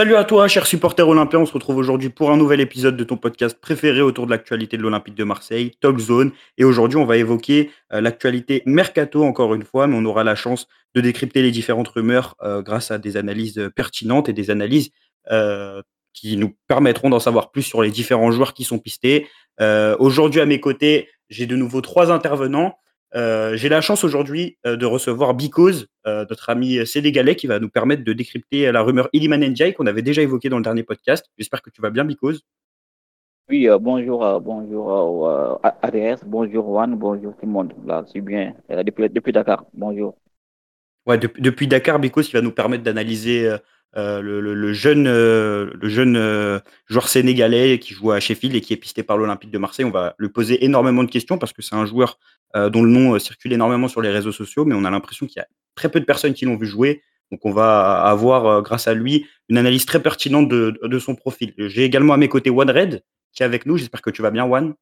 Salut à toi, cher supporter olympien. On se retrouve aujourd'hui pour un nouvel épisode de ton podcast préféré autour de l'actualité de l'Olympique de Marseille, Talk Zone. Et aujourd'hui, on va évoquer euh, l'actualité mercato encore une fois, mais on aura la chance de décrypter les différentes rumeurs euh, grâce à des analyses pertinentes et des analyses euh, qui nous permettront d'en savoir plus sur les différents joueurs qui sont pistés. aujourd'hui, à mes côtés, j'ai de nouveau trois intervenants. Euh, j'ai la chance aujourd'hui euh, de recevoir Bikoz, euh, notre ami sénégalais, qui va nous permettre de décrypter la rumeur Iliman Ndiaye qu'on avait déjà évoquée dans le dernier podcast. J'espère que tu vas bien, Bikoz. Oui, bonjour, bonjour ADS, bonjour Juan, bonjour tout le monde. Là, c'est bien. Depuis, depuis, Dakar, bonjour. Ouais, depuis Dakar, Bikoz, qui va nous permettre d'analyser euh, le, jeune, euh, euh, joueur sénégalais qui joue à Sheffield et qui est pisté par l'Olympique de Marseille. On va lui poser énormément de questions parce que c'est un joueur dont le nom circule énormément sur les réseaux sociaux, mais on a l'impression qu'il y a très peu de personnes qui l'ont vu jouer. Donc on va avoir, grâce à lui, une analyse très pertinente de, de son profil. J'ai également à mes côtés One Red qui est avec nous. J'espère que tu vas bien, One.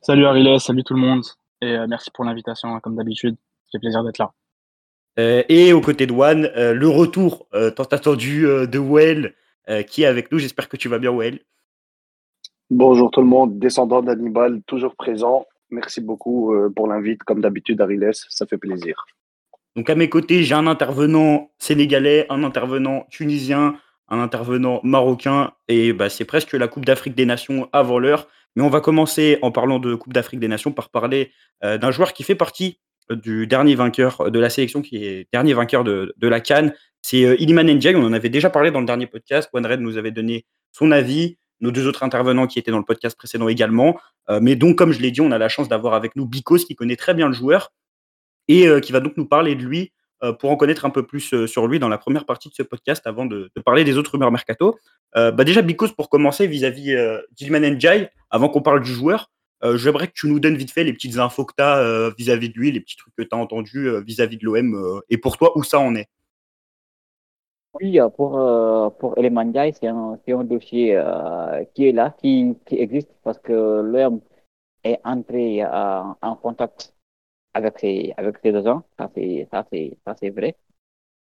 Salut Ariles, salut tout le monde. Et merci pour l'invitation, hein, comme d'habitude. C'est plaisir d'être là. Euh, et aux côtés de One, euh, le retour euh, tant attendu de Well qui est avec nous. J'espère que tu vas bien, Well. Bonjour tout le monde, descendant d'Hannibal, toujours présent. Merci beaucoup pour l'invite, comme d'habitude, Ariles, ça fait plaisir. Donc à mes côtés, j'ai un intervenant sénégalais, un intervenant tunisien, un intervenant marocain, et bah, c'est presque la Coupe d'Afrique des Nations avant l'heure. Mais on va commencer en parlant de Coupe d'Afrique des Nations par parler d'un joueur qui fait partie du dernier vainqueur de la sélection, qui est dernier vainqueur de, la Cannes. C'est euh, Iliman. On en avait déjà parlé dans le dernier podcast. Red nous avait donné son avis. Nos deux autres intervenants qui étaient dans le podcast précédent également. Euh, mais donc, comme je l'ai dit, on a la chance d'avoir avec nous Bikos qui connaît très bien le joueur et euh, qui va donc nous parler de lui pour en connaître un peu plus sur lui dans la première partie de ce podcast avant de, parler des autres rumeurs mercato. bah déjà, Bikos, pour commencer, vis-à-vis d'Iliman Ndiaye, avant qu'on parle du joueur, euh, j'aimerais que tu nous donnes vite fait les petites infos que tu as euh, vis-à-vis de lui, les petits trucs que tu as entendus euh, vis-à-vis de l'OM et pour toi, où ça en est? Oui, pour, pour Elemandiaï, c'est un, un, dossier qui est là, qui, qui existe parce que l'OM est entré en contact avec ses, avec ses agents. Ça, c'est, vrai.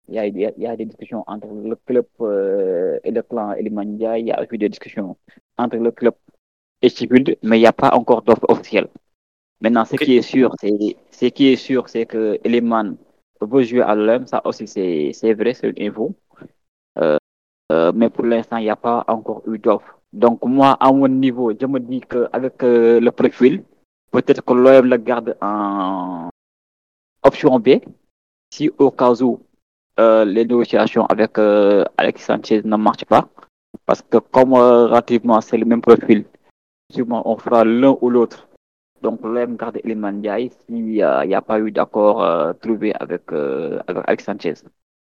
Il y, a, il y, a, des discussions entre le club et le clan Elemandiaï. Il y a eu des discussions entre le club mais il n'y a pas encore d'offre officielle. Maintenant, ce qui est sûr, c'est ce qui est sûr, c'est que Eleman veut jouer à l'OM, ça aussi c'est vrai, c'est une info. Euh, euh, mais pour l'instant, il n'y a pas encore eu d'offre. Donc moi, à mon niveau, je me dis qu'avec euh, le profil, peut-être que l'OM le garde en option B, si au cas où les négociations avec Alexis Sanchez ne marchent pas. Parce que comme relativement c'est le même profil, on fera l'un ou l'autre. Donc, l'OM garde Eliman Ndiaye s'il n'y a, pas eu d'accord euh, trouvé avec, euh, avec Sanchez.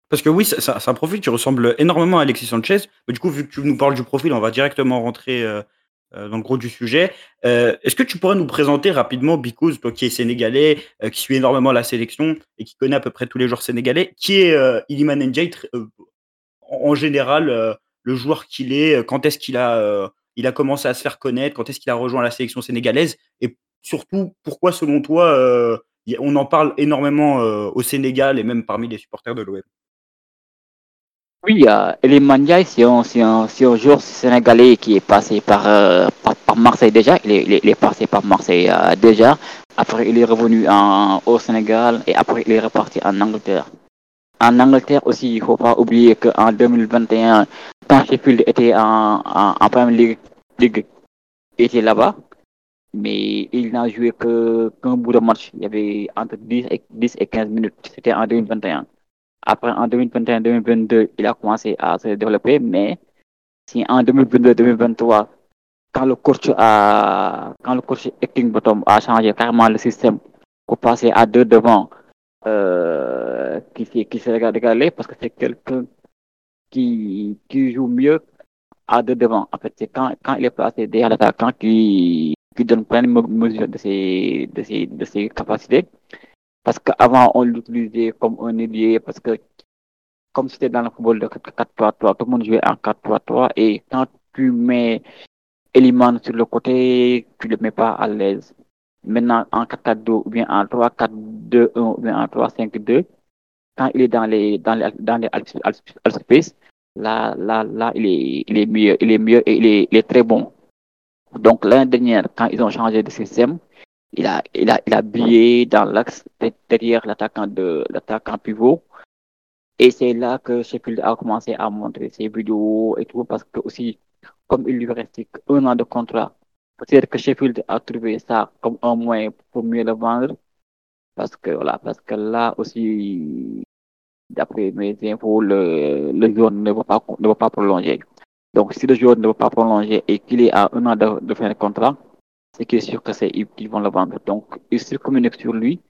Parce que oui, c'est un profil qui ressemble énormément à Alexis Sanchez. Mais du coup, vu que tu nous parles du profil, on va directement rentrer euh, dans le gros du sujet. Est-ce que tu pourrais nous présenter rapidement Bikouz, toi qui es sénégalais, qui suit énormément la sélection et qui connaît à peu près tous les joueurs sénégalais, qui est Iliman Ndiaye en général, le joueur qu'il est, quand est-ce qu'il a il a commencé à se faire connaître Quand est-ce qu'il a rejoint la sélection sénégalaise Et surtout, pourquoi, selon toi, euh, on en parle énormément euh, au Sénégal et même parmi les supporters de l'OM Oui, euh, Elie c'est un, un, un, joueur sénégalais qui est passé par, euh, par, Marseille déjà. Il est, passé par Marseille déjà. Après, il est revenu en, au Sénégal et après, il est reparti en Angleterre. En Angleterre aussi, il ne faut pas oublier qu'en 2021, quand Sheffield était en, en Premier League, était là-bas, mais il n'a joué qu'un bout de match. Il y avait entre 10 et, 10 et 15 minutes. C'était en 2021. Après, en 2021-2022, il a commencé à se développer, mais si en 2022-2023, quand le coach a, quand le coach Bottom a changé carrément le système pour passer à deux devant, euh, qui, qui s'est régalé parce que c'est quelqu'un qui, qui joue mieux à deux. En fait, c'est quand, quand il est placé derrière l'attaquant qui, qui donne plein de mesures de ses, de ses, de ses capacités. Parce qu'avant, on l'utilisait comme un ailier parce que comme c'était dans le football de 4-3-3, tout le monde jouait en 4-3-3 et quand tu mets Eliman sur le côté, tu le mets pas à l'aise. Maintenant, en 4-4-2 ou bien en 3-4-2-1 ou bien en 3-5-2, quand il est dans les, dans les, dans les space, là, là, là, il est, il est mieux, il est mieux et il est, il est très bon. Donc l'année dernière, quand ils ont changé de système, il a, il a, il a brillé dans l'axe derrière l'attaquant de l'attaquant pivot. Et c'est là que Sheffield a commencé à montrer ses vidéos et tout, parce que aussi, comme il lui restait un an de contrat, peut-être que Sheffield a trouvé ça comme un moyen pour mieux le vendre. Parce que voilà, parce que là aussi, d'après mes infos, le, le joueur ne va pas, prolonger. Donc, si le joueur ne va pas prolonger et qu'il est à un an de, de fin de contrat, c'est qu'il est sûr que c'est ils vont le vendre. Donc, ils se communiquent sur lui,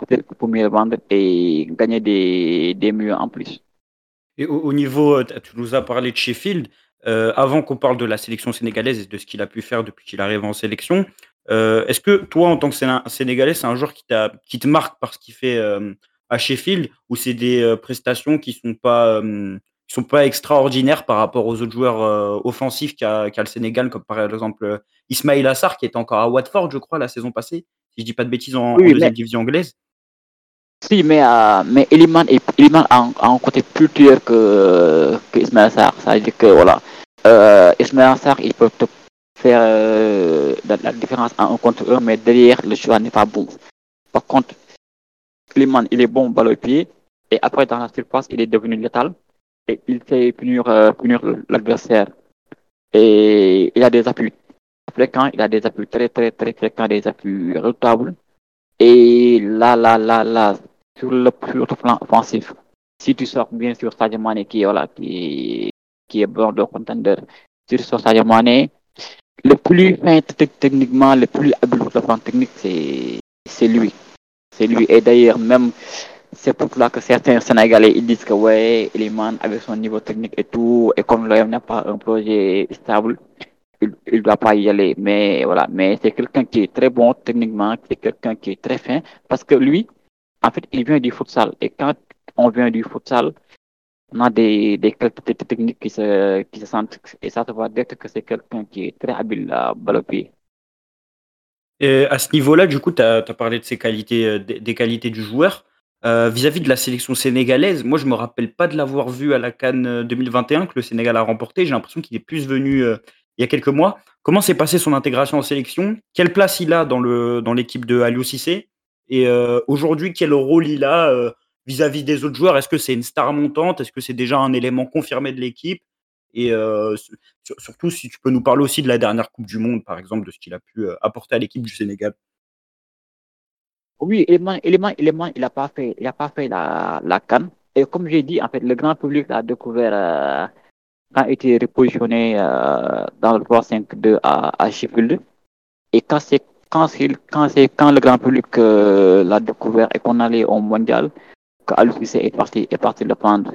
peut-être pour mieux le vendre et gagner des, des en plus. Et au, au niveau, euh, tu nous as parlé de Sheffield. Euh, avant qu'on parle de la sélection sénégalaise et de ce qu'il a pu faire depuis qu'il arrive en sélection, euh, est-ce que toi, en tant que Sénégalais, c'est un joueur qui, te marque par ce qu'il fait à Sheffield ou c'est des euh, prestations qui sont pas euh, qui sont pas extraordinaires par rapport aux autres joueurs euh, offensifs qu'a qu le Sénégal, comme par exemple Ismail Assar qui est encore à Watford, je crois, la saison passée, si je dis pas de bêtises en, Oui, en deuxième mais division anglaise. si, mais, euh, mais Eliman, Eliman a, un, a un côté plus tueur que, que Ismaël Sarr. Ça veut dire que voilà, euh, Ismaël Sarr, il peut te faire euh, la, la différence en un contre un, mais derrière, le choix n'est pas bon. Par contre, Eliman, il est bon balle au pied, et après, dans la surface, il est devenu létal, et il sait punir, euh, punir l'adversaire. Et il a des appuis fréquents, il a des appuis très, très, très fréquents, des appuis redoutables. Et là, là, là, là, sur le, sur plan offensif, si tu sors bien sûr Sadio Mane qui voilà, qui, qui est bon de contender, si tu sors Sadio Mane, le plus fin te- techniquement, le plus habile sur le plan technique, c'est lui. C'est lui. Et d'ailleurs, même, c'est pour cela que certains Sénégalais, ils disent que ouais, Eliman, avec son niveau technique et tout, et comme l'OM n'a pas un projet stable, il ne doit pas y aller. Mais voilà, mais c'est quelqu'un qui est très bon techniquement, c'est quelqu'un qui est très fin, parce que lui, en fait, il vient du futsal. Et quand on vient du futsal, on a des, des qualités techniques qui se, qui se sentent, et ça se voit direct que c'est quelqu'un qui est très habile à balle. Et à ce niveau-là, du coup, tu as, parlé de ses qualités, euh, des, qualités du joueur. Euh, Vis-à-vis de la sélection sénégalaise, moi, je me rappelle pas de l'avoir vu à la Cannes euh, 2021 que le Sénégal a remporté. J'ai l'impression qu'il est plus venu euh, il y a quelques mois. Comment s'est passée son intégration en sélection? Quelle place il a dans le dans l'équipe de Aliou Cissé? Et euh, aujourd'hui, quel rôle il a euh, vis-à-vis des autres joueurs? Est-ce que c'est une star montante? Est-ce que c'est déjà un élément confirmé de l'équipe? Et sur- surtout, si tu peux nous parler aussi de la dernière Coupe du Monde, par exemple, de ce qu'il a pu apporter à l'équipe du Sénégal. Oui, Eliman, Eliman, Eliman, il n'a pas fait, il a pas fait la, la canne. Et comme j'ai dit, en fait, le grand public l'a découvert euh, quand il était repositionné euh, dans le 3-5-2 à, à Sheffield. Et quand c'est quand c'est quand le grand public euh, l'a découvert et qu'on allait au mondial, que Aliou Cissé est parti est parti le prendre.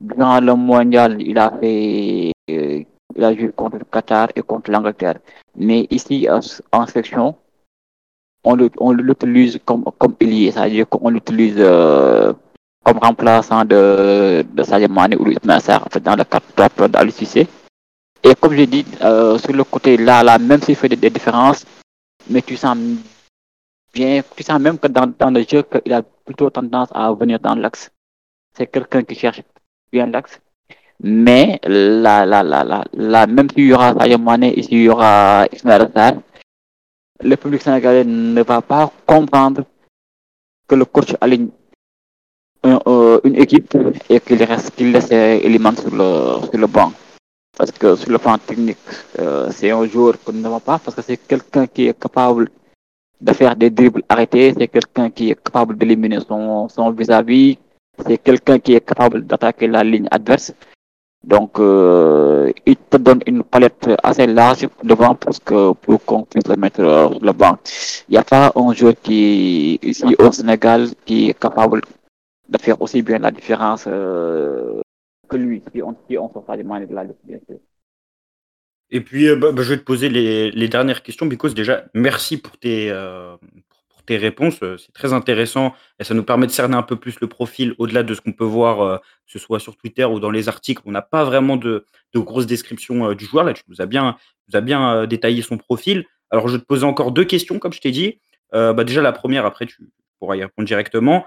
Durant le mondial, il a fait euh, il a joué contre le Qatar et contre l'Angleterre. Mais ici en, section, on l'utilise comme comme ailier, c'est-à-dire qu'on l'utilise euh, comme remplaçant de de Sadio Mané ou Ismaïla Sarr dans le cadre d'Aliou Cissé. Et comme j'ai dit, euh, sur le côté là, là, même s'il fait des, des différences, mais tu sens bien, tu sens même que dans, dans le jeu, qu'il a plutôt tendance à venir dans l'axe. C'est quelqu'un qui cherche l'axe. Mais là, là, là, là, là, même s'il y aura Sadio Mané et s'il y aura Ismaël le public sénégalais ne va pas comprendre que le coach aligne un- euh, une équipe et qu'il reste, qu'il laisse Eliman sur le, sur le banc. Parce que sur le plan technique, euh, c'est un joueur qu'on ne va pas, parce que c'est quelqu'un qui est capable de faire des dribbles arrêtés, c'est quelqu'un qui est capable d'éliminer son, son vis-à-vis, c'est quelqu'un qui est capable d'attaquer la ligne adverse. Donc, euh, il te donne une palette assez large devant pour, pour qu'on puisse le mettre euh, sur le banc. Il n'y a pas un joueur qui, ici au Sénégal, qui est capable de faire aussi bien la différence euh, que lui, si on si on sort pas des mains de la sûr. Et puis, euh, bah, bah, je vais te poser les, dernières questions, Because. Déjà, merci pour tes, euh, réponses. euh, C'est très intéressant et ça nous permet de cerner un peu plus le profil au-delà de ce qu'on peut voir, euh, que ce soit sur Twitter ou dans les articles. On n'a pas vraiment de, grosses descriptions euh, du joueur. Là, tu nous as bien, nous as bien détaillé son profil. Alors, je te poser encore deux questions, comme je t'ai dit. Bah, déjà, la première, après, tu pourras y répondre directement.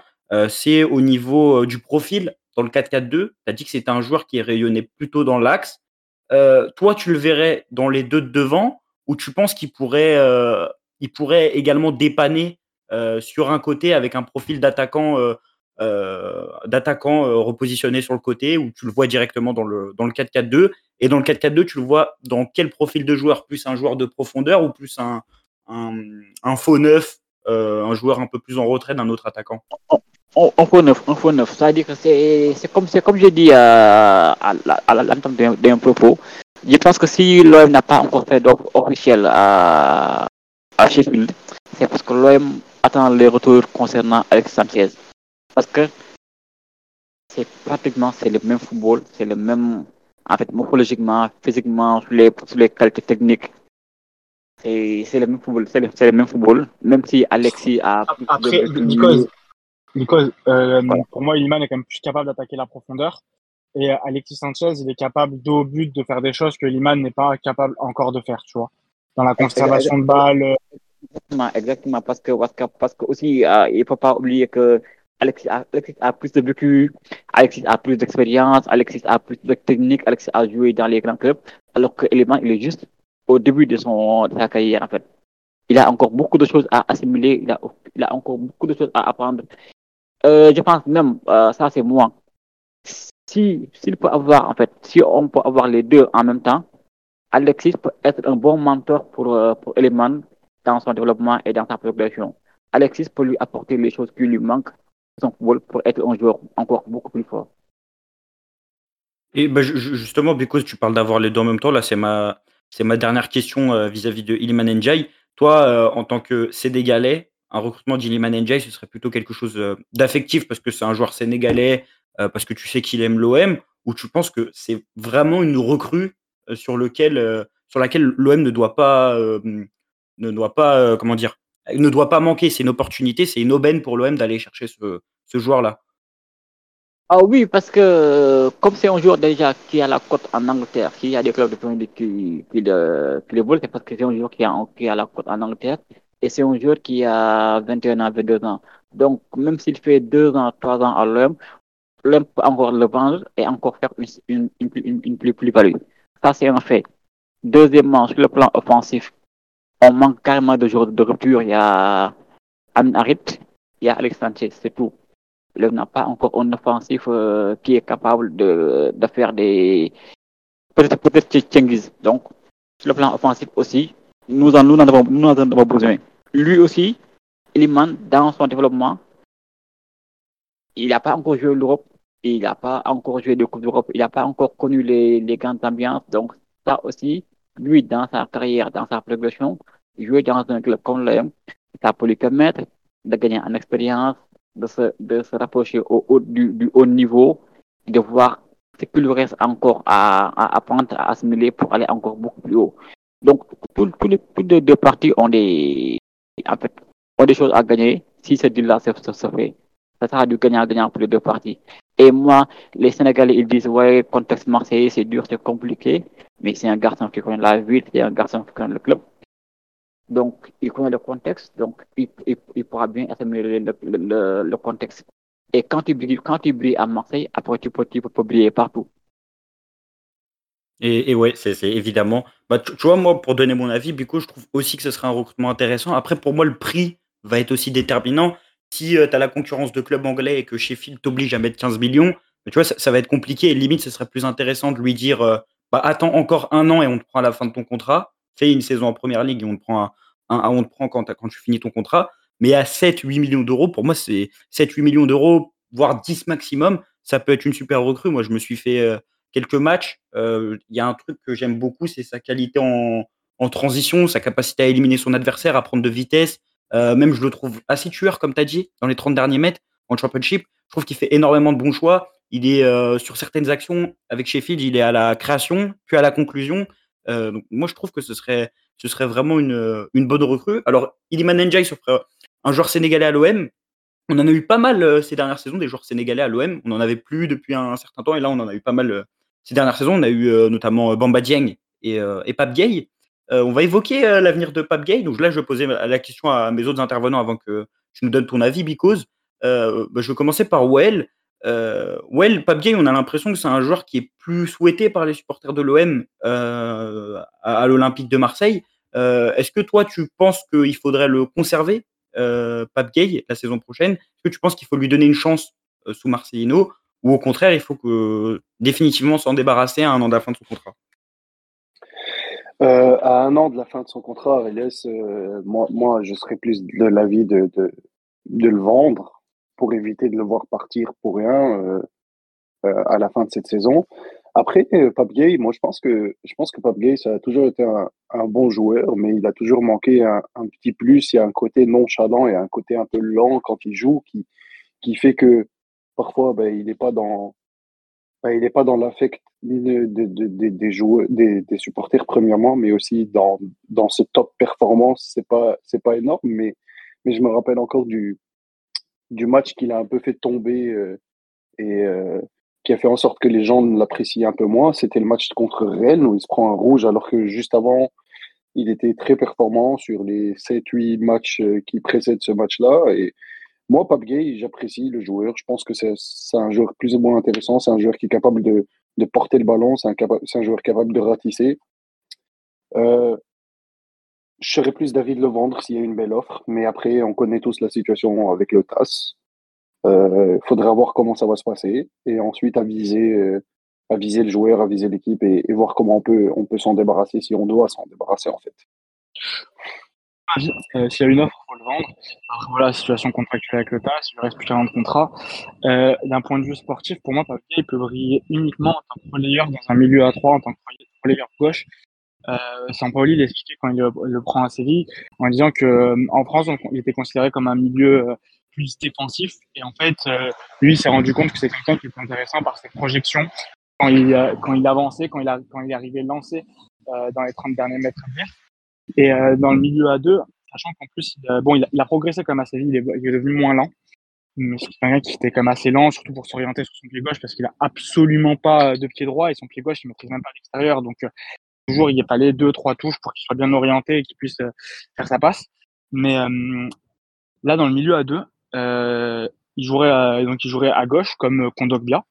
C'est au niveau du profil. dans le 4-4-2. Tu as dit que c'était un joueur qui rayonnait plutôt dans l'axe. Toi, tu le verrais dans les deux de devant ou tu penses qu'il pourrait, il pourrait également dépanner sur un côté avec un profil d'attaquant d'attaquant repositionné sur le côté ou tu le vois directement dans le, dans le 4-4-2 Et dans le 4-4-2, tu le vois dans quel profil de joueur? Plus un joueur de profondeur ou plus un, un, faux neuf, un joueur un peu plus en retrait d'un autre attaquant? Un faux neuf, un faux neuf. C'est-à-dire que c'est comme, comme je dis à, à, l'entente d'un propos. Je pense que si l'OM n'a pas encore fait d'offre officielle à, à Sheffield, c'est parce que l'OM attend les retours concernant Alex Sanchez. Parce que c'est pratiquement c'est le même football, c'est le même, en fait, morphologiquement, physiquement, sur les, sur les qualités techniques. C'est le même football, c'est le, le, même football, même si Alexis a. Après, Nico, euh, pour moi, Ilman est quand même plus capable d'attaquer la profondeur. Et euh, Alexis Sanchez, il est capable d'au but de faire des choses que Liman n'est pas capable encore de faire, tu vois. Dans la conservation de balles. Exactement. Parce que, parce que, aussi, euh, il ne faut pas oublier que Alexis a, Alexis a plus de vécu, Alexis a plus d'expérience, Alexis a plus de technique, Alexis a joué dans les grands clubs, alors que Liman, il est juste au début de, son, de sa carrière, en fait. Il a encore beaucoup de choses à assimiler, il a, il a encore beaucoup de choses à apprendre. Euh, je pense même, euh, ça c'est moi. Si, s'il peut avoir, en fait, si on peut avoir les deux en même temps, Alexis peut être un bon mentor pour, pour Eleman dans son développement et dans sa progression. Alexis peut lui apporter les choses qui lui manquent son football pour être un joueur encore beaucoup plus fort. Et bah, justement, because tu parles d'avoir les deux en même temps, là c'est ma, c'est ma dernière question vis-à-vis de Iliman Njai. Toi, en tant que Sénégalais, un recrutement d'Iliman Ndiaye, ce serait plutôt quelque chose euh, d'affectif parce que c'est un joueur sénégalais, euh, parce que tu sais qu'il aime l'OM, ou tu penses que c'est vraiment une recrue euh, sur, lequel, sur laquelle l'OM ne doit pas, ne doit pas comment dire, ne doit pas manquer. C'est une opportunité, c'est une aubaine pour l'OM d'aller chercher ce, ce joueur-là. Ah oui, parce que comme c'est un joueur déjà qui a la cote en Angleterre, s'il y a des clubs de Premier qui, qui, le, qui c'est parce que c'est un joueur qui a, qui a la cote en Angleterre et c'est un joueur qui a 21 ans, 22 ans. Donc, même s'il fait 2 ans, 3 ans à l'homme, l'homme peut encore le vendre et encore faire une, une, une, une plus-value. Ça, c'est un fait. Deuxièmement, sur le plan offensif, on manque carrément de de rupture. Il y a Amin il y a Alex Sanchez, c'est tout. L'homme n'a pas encore un offensif euh, qui est capable de, de faire des. Peut-être peut-être Donc, sur le plan offensif aussi, nous en, nous avons, nous avons besoin lui aussi, Iliman, dans son développement, il n'a pas encore joué l'Europe, il n'a pas encore joué de Coupe d'Europe, il n'a pas encore connu les, les grandes ambiances. Donc, ça aussi, lui, dans sa carrière, dans sa progression, jouer dans un club comme l'OM, ça peut lui permettre de gagner en expérience, de se, de se rapprocher au, haut du, du, haut niveau, de voir ce qu'il reste encore à, à apprendre, à assimiler pour aller encore beaucoup plus haut. Donc, tous les, les deux parties ont des, en fait, ont des choses à gagner si ce deal-là se, se, fait. Ça sera du gagnant-gagnant pour les deux parties. Et moi, les Sénégalais, ils disent, ouais, contexte marseillais, c'est dur, c'est compliqué. Mais c'est un garçon qui connaît la ville, c'est un garçon qui connaît le club. Donc, il connaît le contexte, donc il, pourra bien assimiler le, contexte. Et quand tu brilles, quand tu brilles à Marseille, après tu peux, tu peux briller partout. Et, et ouais, c'est évidemment. Bah, tu, vois, moi, pour donner mon avis, Bico, je trouve aussi que ce serait un recrutement intéressant. Après, pour moi, le prix va être aussi déterminant. Si euh, tu as la concurrence de clubs anglais et que Sheffield t'oblige à mettre 15 millions, tu vois, ça, va être compliqué. Et limite, ce serait plus intéressant de lui dire euh, bah, attends encore un an et on te prend à la fin de ton contrat. Fais une saison en première ligue et on te prend, quand, tu finis ton contrat. Mais à 7-8 millions d'euros, pour moi, c'est 7-8 millions d'euros, voire 10 maximum, ça peut être une super recrue. Moi, je me suis fait. Euh, quelques matchs. Il y a un truc que j'aime beaucoup, c'est sa qualité en, transition, sa capacité à éliminer son adversaire, à prendre de vitesse. Euh, même, je le trouve assez tueur, comme tu as dit, dans les 30 derniers mètres en championship. Je trouve qu'il fait énormément de bons choix. Il est euh, sur certaines actions avec Sheffield, il est à la création, puis à la conclusion. donc moi, je trouve que ce serait, ce serait vraiment une, une bonne recrue. Alors, Iliman ferait un joueur sénégalais à l'OM. On en a eu pas mal ces dernières saisons, des joueurs sénégalais à l'OM. On n'en avait plus depuis un, certain temps, et là, on en a eu pas mal ces dernières saisons, on a eu euh, notamment euh, Bamba Dieng et, euh, et Pape Gay. On va évoquer l'avenir de Pape Gay. Donc là, je vais poser la question à mes autres intervenants avant que tu nous donnes ton avis, Because. Bah, je vais commencer par Well. Euh, ouais, Pape Gay, on a l'impression que c'est un joueur qui est plus souhaité par les supporters de l'OM euh, à, l'Olympique de Marseille. Euh, est-ce que toi, tu penses qu'il faudrait le conserver, euh, Pape Gay, la saison prochaine? Est-ce que tu penses qu'il faut lui donner une chance sous Marcelino? Ou au contraire, il faut définitivement s'en débarrasser à un an de la fin de son contrat? À un an de la fin de son contrat, moi, moi, je serais plus de l'avis de, de, le vendre pour éviter de le voir partir pour rien euh, euh, à la fin de cette saison. Après, euh, Pape Gay, moi je pense que je pense que ça a toujours été un, bon joueur, mais il a toujours manqué un, un, petit plus. Il y a un côté nonchalant et un côté un peu lent quand il joue qui, qui fait que parfois ben, il n'est pas dans ben, il n'est pas dans l'affect des, joueurs, des, supporters premièrement, mais aussi dans, dans ce top performance. C'est pas c'est pas énorme, mais mais je me rappelle encore du du match qu'il a un peu fait tomber euh, et euh, qui a fait en sorte que les gens l'apprécient un peu moins. C'était le match contre Rennes où il se prend un rouge alors que juste avant, il était très performant sur les 7-8 matchs euh, qui précèdent ce match-là. Et moi, Pape j'apprécie le joueur. Je pense que c'est un joueur plus ou moins intéressant. C'est un joueur qui est capable de, de porter le ballon. C'est un, joueur capable de ratisser. Euh, je serais plus d'avis de le vendre s'il y a une belle offre, mais après, on connaît tous la situation avec le TAS. Il euh, faudra voir comment ça va se passer et ensuite aviser, euh, aviser le joueur, aviser l'équipe et, voir comment on peut, on peut s'en débarrasser si on doit s'en débarrasser en fait. Euh, s'il y a une offre, il faut le vendre. Alors, voilà, situation contractuelle avec le TAS, il reste plus qu'un an de contrat. Euh, D'un point de vue sportif, pour moi, Papier peut briller uniquement en tant que relayeur dans un milieu à 3, en tant que relayeur gauche. Euh, Sampaoli l'expliquait quand il le, prend à Séville en disant que euh, en France il était considéré comme un milieu plus défensif et en fait lui il s'est rendu compte que c'est quelqu'un qui était intéressant par ses projections quand il quand il avançait quand il a quand il arrivait lancé dans les 30 derniers mètres et dans le milieu à deux sachant qu'en plus il, bon il a, progressé à Séville il est, il est devenu moins lent mais c'est quelqu'un qui était comme assez lent, surtout pour s'orienter sur son pied gauche, parce qu'il a absolument pas de pied droit et son pied gauche, il maîtrise même pas l'extérieur. Donc, toujours il pas les deux, trois touches pour qu'il soit bien orienté et qu'il puisse euh, faire sa passe. Mais euh, là, dans le milieu à deux, euh, il jouerait à, donc il jouerait à gauche comme Kondogbia.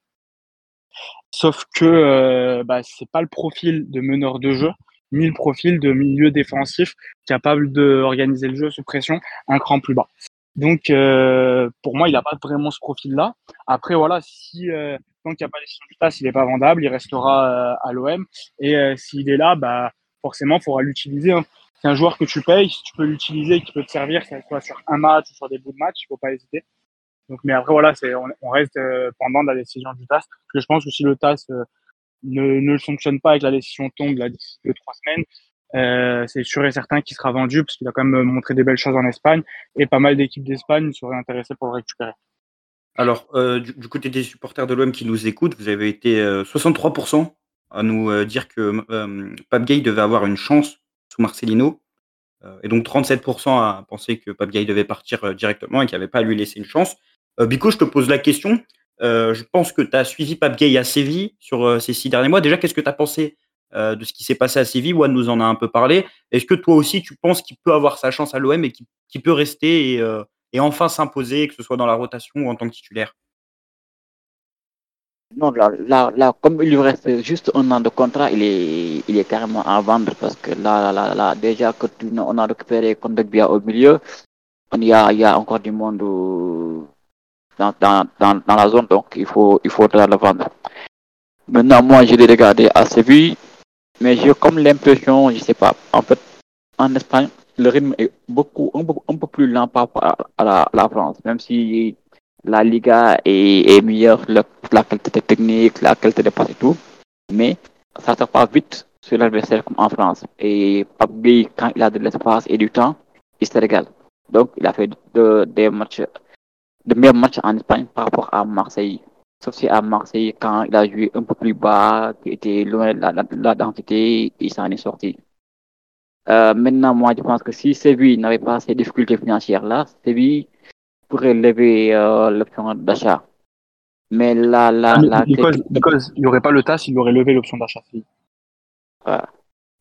Sauf que bah, c'est pas le profil de meneur de jeu, ni le profil de milieu défensif capable d'organiser le jeu sous pression un cran plus bas. Donc, euh, pour moi, il n'a pas vraiment ce profil-là. Après, voilà, si euh, tant qu'il n'y a pas décision du TAS, il n'est pas vendable, il restera euh, à l'OM. Et euh, s'il est là, bah, forcément, il faudra l'utiliser. Hein. C'est un joueur que tu payes, si tu peux l'utiliser qui peut te servir, que ce soit sur un match ou sur des bouts de match, il faut pas hésiter. Donc, mais après, voilà, on, on reste pendant la décision du TAS. Parce que je pense que si le TAS ne, ne fonctionne pas et que la décision tombe là d'ici deux, trois semaines, euh, c'est sûr et certain qu'il sera vendu parce qu'il a quand même montré des belles choses en Espagne et pas mal d'équipes d'Espagne seraient intéressées pour le récupérer. Alors, euh, du, côté des supporters de l'OM qui nous écoutent, vous avez été 63% euh, à nous dire que Pape Gay devait avoir une chance sous Marcelino et donc 37% à penser que Pape Gay devait partir directement et qu'il n'y avait pas à lui laisser une chance. Bico, je te pose la question. Je pense que tu as suivi Pape Gay à Séville sur ces six derniers mois. Déjà, qu'est-ce que tu as pensé euh, de ce qui s'est passé à Séville? Juan nous en a un peu parlé. Est-ce que toi aussi, tu penses qu'il peut avoir sa chance à l'OM et qu'il peut rester euh, et, enfin s'imposer, que ce soit dans la rotation ou en tant que titulaire? Non, là, là, comme il lui reste juste un an de contrat, il est, il est carrément à vendre parce que là, là, là déjà que on a récupéré Kondogbia au milieu, il y a, il y a encore du monde dans, dans, dans, la zone, donc il faut, il faudra le vendre. Maintenant, moi, je l'ai regardé à Séville, mais j'ai comme l'impression, je sais pas, en fait, en Espagne, le rythme est beaucoup, un peu, un peu plus lent par rapport à, la, France, même si la Liga est, est meilleure, la, la, qualité technique, la qualité des passes et tout, mais ça se passe vite sur l'adversaire comme en France. Et Pabbi, quand il a de l'espace et du temps, il se régale. Donc, il a fait de, des matchs, de meilleurs matchs en Espagne par rapport à Marseille sauf si à Marseille, quand il a joué un peu plus bas, qui était loin de la, la, densité, il s'en est sorti. Euh, maintenant, moi, je pense que si Séville n'avait pas ces difficultés financières-là, Séville pourrait lever euh, l'option d'achat. Mais là, là, ah, là. Because, il n'y aurait pas le TAS, il aurait levé l'option d'achat. Voilà.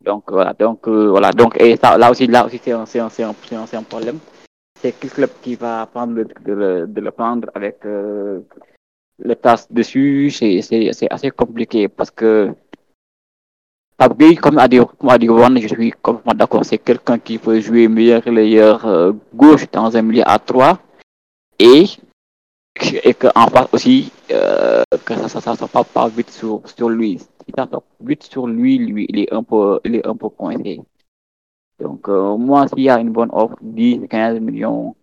Donc, voilà. Donc, euh, voilà. Donc, et ça, là aussi, là aussi, c'est un, un, un, un, problème. C'est quel club qui va prendre de, de, de le prendre avec euh, le tasse dessus, c'est assez compliqué parce que Pape comme a dit, comme je suis complètement d'accord. C'est quelqu'un qui peut jouer meilleur relayeur euh, gauche dans un milieu à 3 et, et qu'en face aussi, euh, que ça ne soit pas, pas vite sur, sur lui. Si ça vite sur lui, lui, il est un peu, il est un peu coincé. Donc, euh, moi, s'il y a une bonne offre, 10, 15 millions,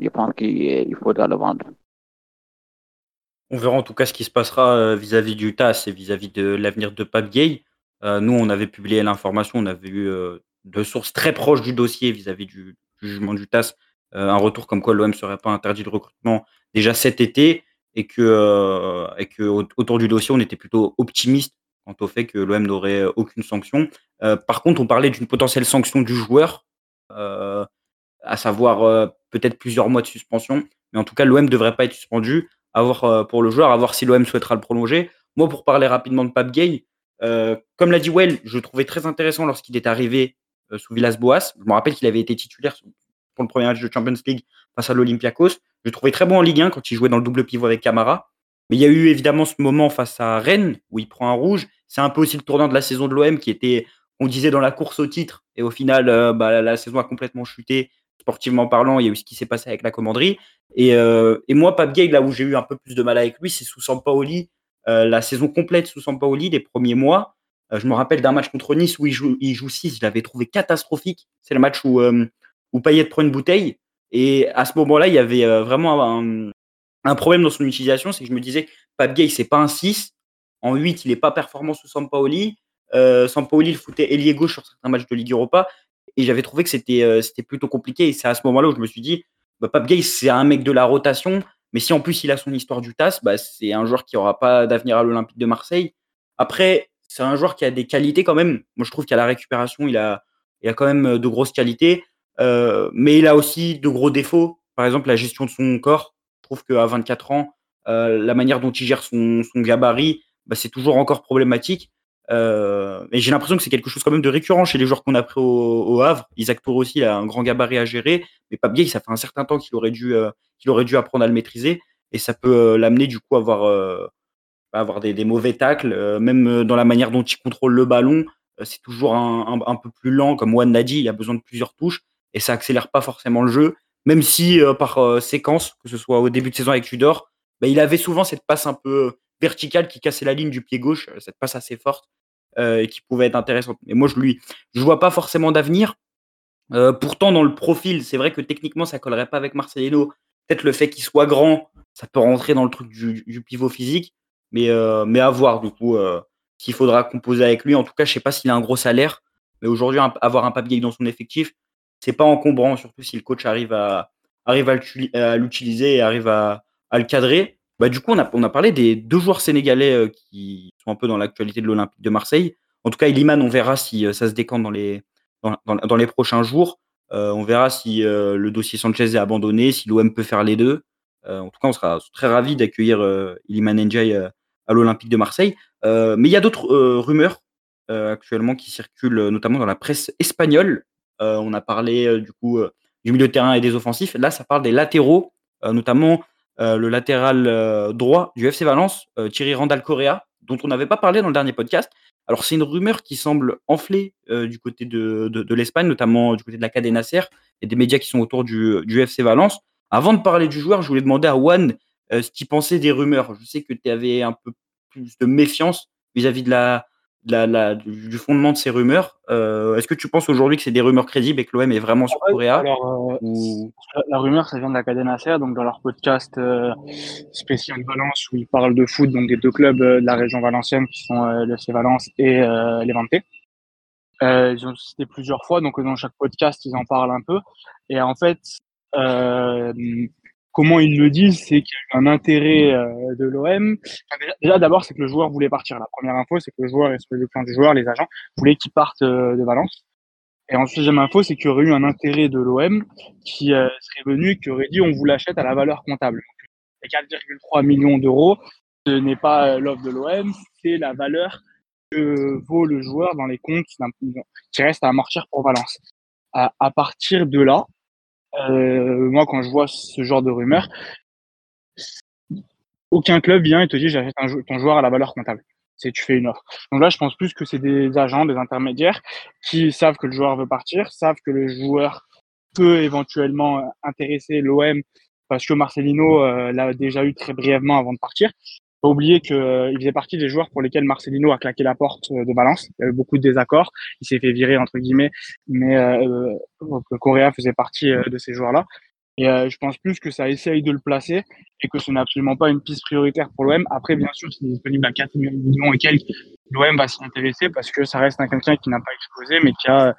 je pense qu'il faudra le vendre. On verra en tout cas ce qui se passera euh, vis-à-vis du TAS et vis-à-vis de l'avenir de Pape. Euh, nous, on avait publié l'information, on avait eu de sources très proches du dossier vis-à-vis du, jugement du TAS, un retour comme quoi l'OM serait pas interdit de recrutement déjà cet été et que, et que autour du dossier, on était plutôt optimiste quant au fait que l'OM n'aurait aucune sanction. par contre, on parlait d'une potentielle sanction du joueur, à savoir peut-être plusieurs mois de suspension. Mais en tout cas, l'OM ne devrait pas être suspendu. Pour le joueur, à voir si l'OM souhaitera le prolonger. Moi, pour parler rapidement de Pape Gay, comme l'a dit Well, je trouvais très intéressant lorsqu'il est arrivé sous Villas-Boas. Je me rappelle qu'il avait été titulaire pour le premier match de Champions League face à l'Olympiakos. Je trouvais très bon en Ligue 1 quand il jouait dans le double pivot avec Camara. Mais il y a eu évidemment ce moment face à Rennes où il prend un rouge. C'est un peu aussi le tournant de la saison de l'OM qui était, on disait, dans la course au titre. Et au final, euh, bah, la, saison a complètement chuté, sportivement parlant. Il y a eu ce qui s'est passé avec la commanderie. Et, euh, et moi, Pape Gay, là où j'ai eu un peu plus de mal avec lui, c'est sous Sampaoli, euh, la saison complète sous Sampaoli, les premiers mois. je me rappelle d'un match contre Nice où il joue, il joue 6, je l'avais trouvé catastrophique. C'est le match où, où Payet prend une bouteille. Et à ce moment-là, il y avait vraiment un, un problème dans son utilisation, c'est que je me disais, Pape Gay, c'est pas un 6. En 8, il n'est pas performant sous Sampaoli. Euh, Sampaoli, il foutait ailier gauche sur certains matchs de Ligue Europa. Et j'avais trouvé que c'était euh, plutôt compliqué. Et c'est à ce moment-là où je me suis dit, bah, Pape Gay, c'est un mec de la rotation. Mais si en plus il a son histoire du TAS, bah, c'est un joueur qui n'aura pas d'avenir à l'Olympique de Marseille. Après, c'est un joueur qui a des qualités quand même. Moi, je trouve qu'à la récupération, il a, il a quand même euh, de grosses qualités. Euh, mais il a aussi de gros défauts. Par exemple, la gestion de son corps. Trouve qu'à 24 ans, euh, la manière dont il gère son, gabarit, bah, c'est toujours encore problématique. Euh, et j'ai l'impression que c'est quelque chose quand même de récurrent chez les joueurs qu'on a pris au, Havre. Isaac Tour aussi a un grand gabarit à gérer, mais bien, ça fait un certain temps qu'il aurait dû, euh, aurait dû apprendre à le maîtriser, et ça peut l'amener du coup à avoir, avoir des, mauvais tacles, même dans la manière dont il contrôle le ballon. c'est toujours un, peu plus lent, comme Juan l'a dit, il a besoin de plusieurs touches, et ça accélère pas forcément le jeu même si euh, par euh, séquence, que ce soit au début de saison avec Tudor, bah, il avait souvent cette passe un peu verticale qui cassait la ligne du pied gauche, euh, cette passe assez forte et qui pouvait être intéressante. Mais moi, je lui, je vois pas forcément d'avenir. pourtant, dans le profil, c'est vrai que techniquement, ça collerait pas avec Marcelino. Peut-être le fait qu'il soit grand, ça peut rentrer dans le truc du, pivot physique, mais, mais à voir du coup s'il faudra composer avec lui. En tout cas, je sais pas s'il a un gros salaire, mais aujourd'hui, avoir un papier dans son effectif, c'est pas encombrant, surtout si le coach arrive à, à l'utiliser et arrive à, le cadrer. Bah, du coup, on a, on a parlé des deux joueurs sénégalais euh, qui sont un peu dans l'actualité de l'Olympique de Marseille. En tout cas, Iliman, on verra si euh, ça se décante dans les, dans, les prochains jours. Euh, on verra si le dossier Sanchez est abandonné, si l'OM peut faire les deux. en tout cas, on sera très ravis d'accueillir Iliman Njay à l'Olympique de Marseille. mais il y a d'autres rumeurs actuellement qui circulent, notamment dans la presse espagnole. Euh, on a parlé euh, du coup euh, du milieu de terrain et des offensifs. Là, ça parle des latéraux, notamment le latéral droit du FC Valence, Thierry Randall Correa, dont on n'avait pas parlé dans le dernier podcast. Alors, c'est une rumeur qui semble enfler du côté de, l'Espagne, notamment du côté de la Cadena Ser et des médias qui sont autour du, FC Valence. Avant de parler du joueur, je voulais demander à Juan ce qu'il pensait des rumeurs. Je sais que tu avais un peu plus de méfiance vis à -vis de la, la, du fondement de ces rumeurs. Euh, est-ce que tu penses aujourd'hui que c'est des rumeurs crédibles et que l'OM est vraiment sur Coréa alors, euh, La rumeur, ça vient de la Cadena Ser, donc dans leur podcast euh, spécial Valence où ils parlent de foot, donc des deux clubs de la région valencienne qui sont le FC Valence et Levante. ils ont cité plusieurs fois, donc dans chaque podcast, ils en parlent un peu. Et en fait, comment ils le disent, c'est qu'il y a eu un intérêt euh, de l'OM. déjà, d'abord, c'est que le joueur voulait partir. La première info, c'est que le joueur, le plan du joueur, les agents, voulaient qu'il parte euh, de Valence. Et ensuite, deuxième info, c'est qu'il y aurait eu un intérêt de l'OM qui euh, serait venu, qui aurait dit on vous l'achète à la valeur comptable. les 4,3 millions d'euros, ce n'est pas l'offre de l'OM, c'est la valeur que vaut le joueur dans les comptes qui reste à amortir pour Valence. à partir de là, euh, moi, quand je vois ce genre de rumeurs, aucun club vient et te dit j'achète ton joueur à la valeur comptable. C'est tu fais une offre. Donc là, je pense plus que c'est des agents, des intermédiaires qui savent que le joueur veut partir, savent que le joueur peut éventuellement euh, intéresser l'OM parce que Marcelino euh, l'a déjà eu très brièvement avant de partir. Faut oublier qu'il euh, faisait partie des joueurs pour lesquels Marcelino a claqué la porte de Valence. Il y a eu beaucoup de désaccords. Il s'est fait virer entre guillemets, mais euh, Correa faisait partie de ces joueurs-là. Et je pense plus que ça essaye de le placer et que ce n'est absolument pas une piste prioritaire pour l'OM. Après, bien sûr, s'il est disponible à 4 millions et quelques, l'OM va s'y intéresser parce que ça reste un quelqu'un qui n'a pas explosé, mais qui a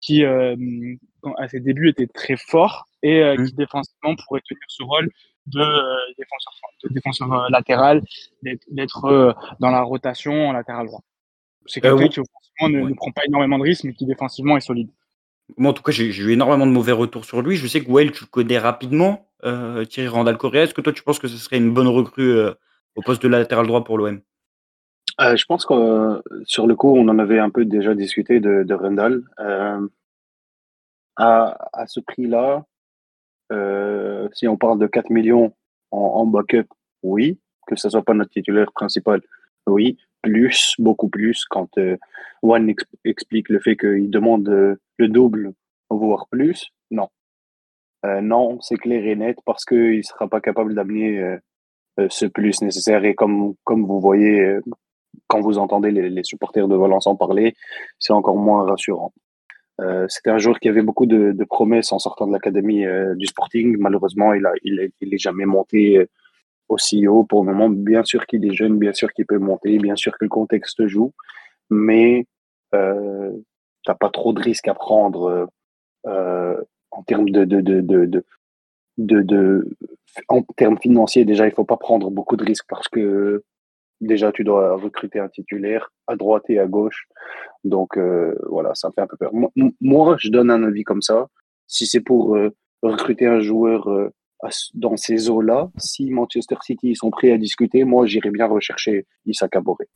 qui à ses débuts était très fort et euh, qui mmh. défensivement pourrait tenir ce rôle de euh, défenseur, de défenseur euh, latéral, d'être dans la rotation en latéral droit. C'est quelqu'un qui offensivement ne, prend pas énormément de risques, mais qui défensivement est solide. Moi, en tout cas, j'ai eu énormément de mauvais retours sur lui. Je sais que Well, tu le connais rapidement, Thierry Randall Correa. Est-ce que toi, tu penses que ce serait une bonne recrue au poste de latéral droit pour l'OM Je pense que sur le coup, on en avait un peu déjà discuté de, de Randall. à, à, ce prix-là, euh, si on parle de 4 millions en, en backup, oui. Que ce soit pas notre titulaire principal, oui. Plus, beaucoup plus, quand euh, One explique le fait qu'il demande euh, le double, voire plus, non. Euh, non, c'est clair et net parce qu'il ne sera pas capable d'amener ce plus nécessaire. Et comme, comme vous voyez, quand vous entendez les, les supporters de Valence en parler, c'est encore moins rassurant. Euh, c'était un joueur qui avait beaucoup de, de promesses en sortant de l'académie euh, du Sporting. Malheureusement, il a, il, il est jamais monté euh, aussi haut pour le moment. Bien sûr qu'il est jeune, bien sûr qu'il peut monter, bien sûr que le contexte joue, mais euh, t'as pas trop de risques à prendre euh, en termes de, de, de, de, en termes financiers. Déjà, il faut pas prendre beaucoup de risques parce que déjà tu dois recruter un titulaire à droite et à gauche. Donc euh, voilà, ça me fait un peu peur. Moi, je donne un avis comme ça. Si c'est pour euh, recruter un joueur euh, dans ces eaux-là, si Manchester City sont prêts à discuter, moi j'irais bien rechercher Issa Kaboré.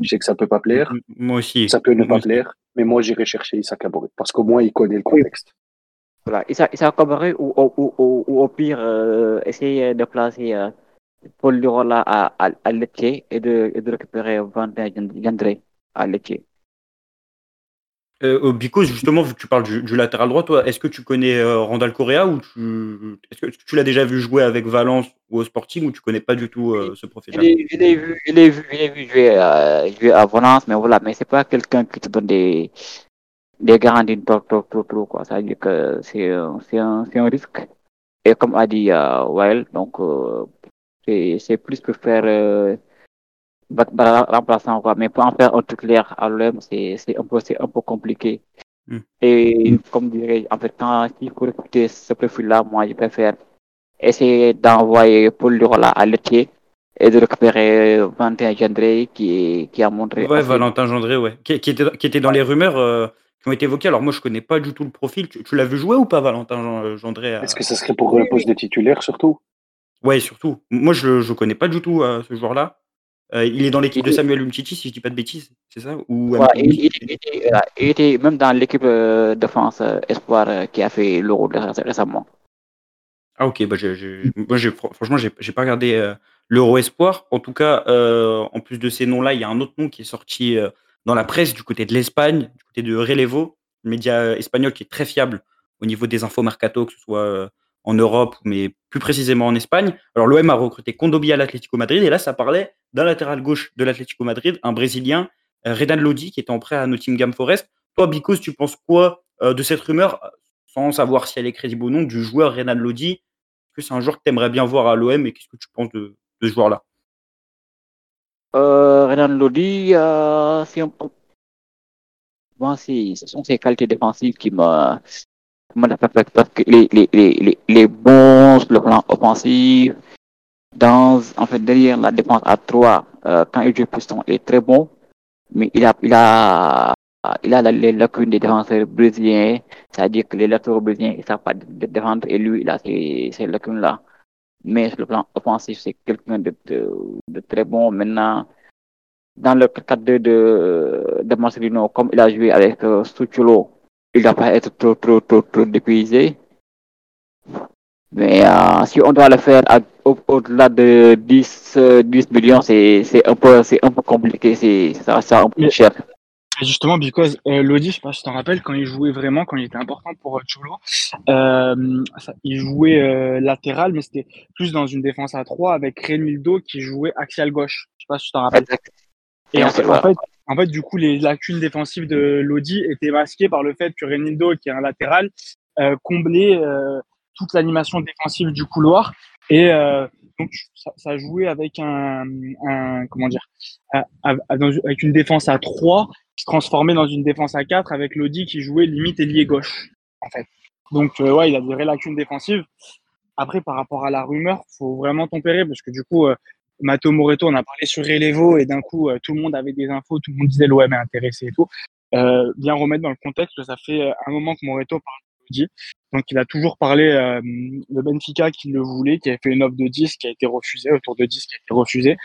Je sais que ça peut pas plaire. Moi aussi. Ça peut ne pas plaire, mais moi j'irais chercher Issa Kaboré parce qu'au moins il connaît le contexte. Voilà, Issa, Issa Kaboré ou, ou, ou, ou, au pire essayer de placer Paul Lirola à, à, à Lecce et de, et de récupérer Valentin Gendré à Lecce. Euh, Bicos, justement, vu que tu parles du, du latéral droit, toi, est-ce que tu connais euh, Randall Correa ou tu, est-ce que tu l'as déjà vu jouer avec Valence ou au Sporting ou tu connais pas du tout euh, ce profil-là? Je l'ai vu, je l'ai vu, je l'ai vu jouer, euh, jouer à Valence, mais voilà, mais c'est pas quelqu'un qui te donne des, des garanties trop, trop, trop, trop, quoi. Ça veut dire que c'est, c'est un, c'est un risque. Et comme a dit euh, Well, donc, euh, c'est plus que faire euh, remplaçant quoi. Mais pour en faire un truc clair à l'OM, c'est un peu c'est un peu compliqué. Mm. Et comme dirais en fait, quand il faut recruter ce profil-là, moi je préfère essayer d'envoyer Paul Lirola à l'été et de récupérer Valentin Gendré qui, qui a montré. Ouais, Valentin Gendré, ouais. Qui, qui, était, qui était dans les rumeurs euh, qui ont été évoquées. Alors moi je connais pas du tout le profil. Tu, tu l'as vu jouer ou pas, Valentin Gendré Est-ce que ça serait pour le poste de titulaire surtout? Ouais, surtout. Moi, je je connais pas du tout, euh, ce joueur-là. Euh, il est dans l'équipe de Samuel Umtiti, si je dis pas de bêtises, c'est ça? Ou ouais, il, il, il, était, il, était, même dans l'équipe euh, de France euh, Espoir euh, qui a fait l'Euro récemment. Ah ok, bah moi j'ai franchement j'ai j'ai pas regardé euh, l'Euro Espoir. En tout cas, en plus de ces noms-là, il y a un autre nom qui est sorti dans la presse du côté de l'Espagne, du côté de Relevo, le média espagnol qui est très fiable au niveau des infos mercato, que ce soit en Europe, mais plus précisément en Espagne. Alors l'OM a recruté Kondobi à l'Atlético Madrid et là ça parlait d'un latéral gauche de l'Atlético Madrid, un Brésilien, euh, Redan Lodi, qui est en prêt à Nottingham Forest. Toi, Bicos, tu penses quoi euh, de cette rumeur, sans savoir si elle est crédible ou non, du joueur Redan Lodi? Est-ce que c'est un joueur que tu aimerais bien voir à l'OM et qu'est-ce que tu penses de, ce joueur-là? Euh, Renan Lodi, euh, c'est ce sont ses qualités défensives qui me, parce les, les, les, les bons sur le plan offensif, dans, en fait, derrière la défense à 3, euh, quand il joue piston, il est très bon, mais il a, il a, il a les lacunes des défenseurs brésiliens, c'est-à-dire que les latéraux brésiliens, ils ne savent pas défendre, et lui, il a ces, ces lacunes-là. Mais sur le plan offensif, c'est quelqu'un de, de, très bon. Maintenant, dans le cadre de, de, Marcelino, comme il a joué avec euh, il ne doit pas être trop, trop, trop, trop dépuisé. Mais euh, si on doit le faire au-delà de 10, 10 millions, c'est un, peu, un peu compliqué, ça reste un peu cher. Justement, because euh, Lodi, je sais pas si tu t'en rappelles, quand il jouait vraiment, quand il était important pour Cholo, euh, il jouait euh, latéral, mais c'était plus dans une défense à 3 avec Renildo qui jouait axial gauche. Je sais pas si tu t'en rappelles. Et en fait, en fait, du coup, les lacunes défensives de Lodi étaient masquées par le fait que Renildo, qui est un latéral, euh, comblait euh, toute l'animation défensive du couloir. Et euh, donc, ça, jouait avec un, comment dire, avec une défense à 3 qui se transformait dans une défense à 4 avec Lodi qui jouait limite ailier gauche, en fait. Donc, ouais, il a des vraies lacunes défensives. Après, par rapport à la rumeur, faut vraiment tempérer parce que du coup, Matteo Moreto, on a parlé sur Relevo et d'un coup, euh, tout le monde avait des infos, tout le monde disait l'OM est intéressé et tout. Euh, bien remettre dans le contexte ça fait un moment que Moreto parle de Lodi. Donc, il a toujours parlé euh, de Benfica qui le voulait, qui avait fait une offre de 10 qui a été refusée, autour de 10 qui a été refusée,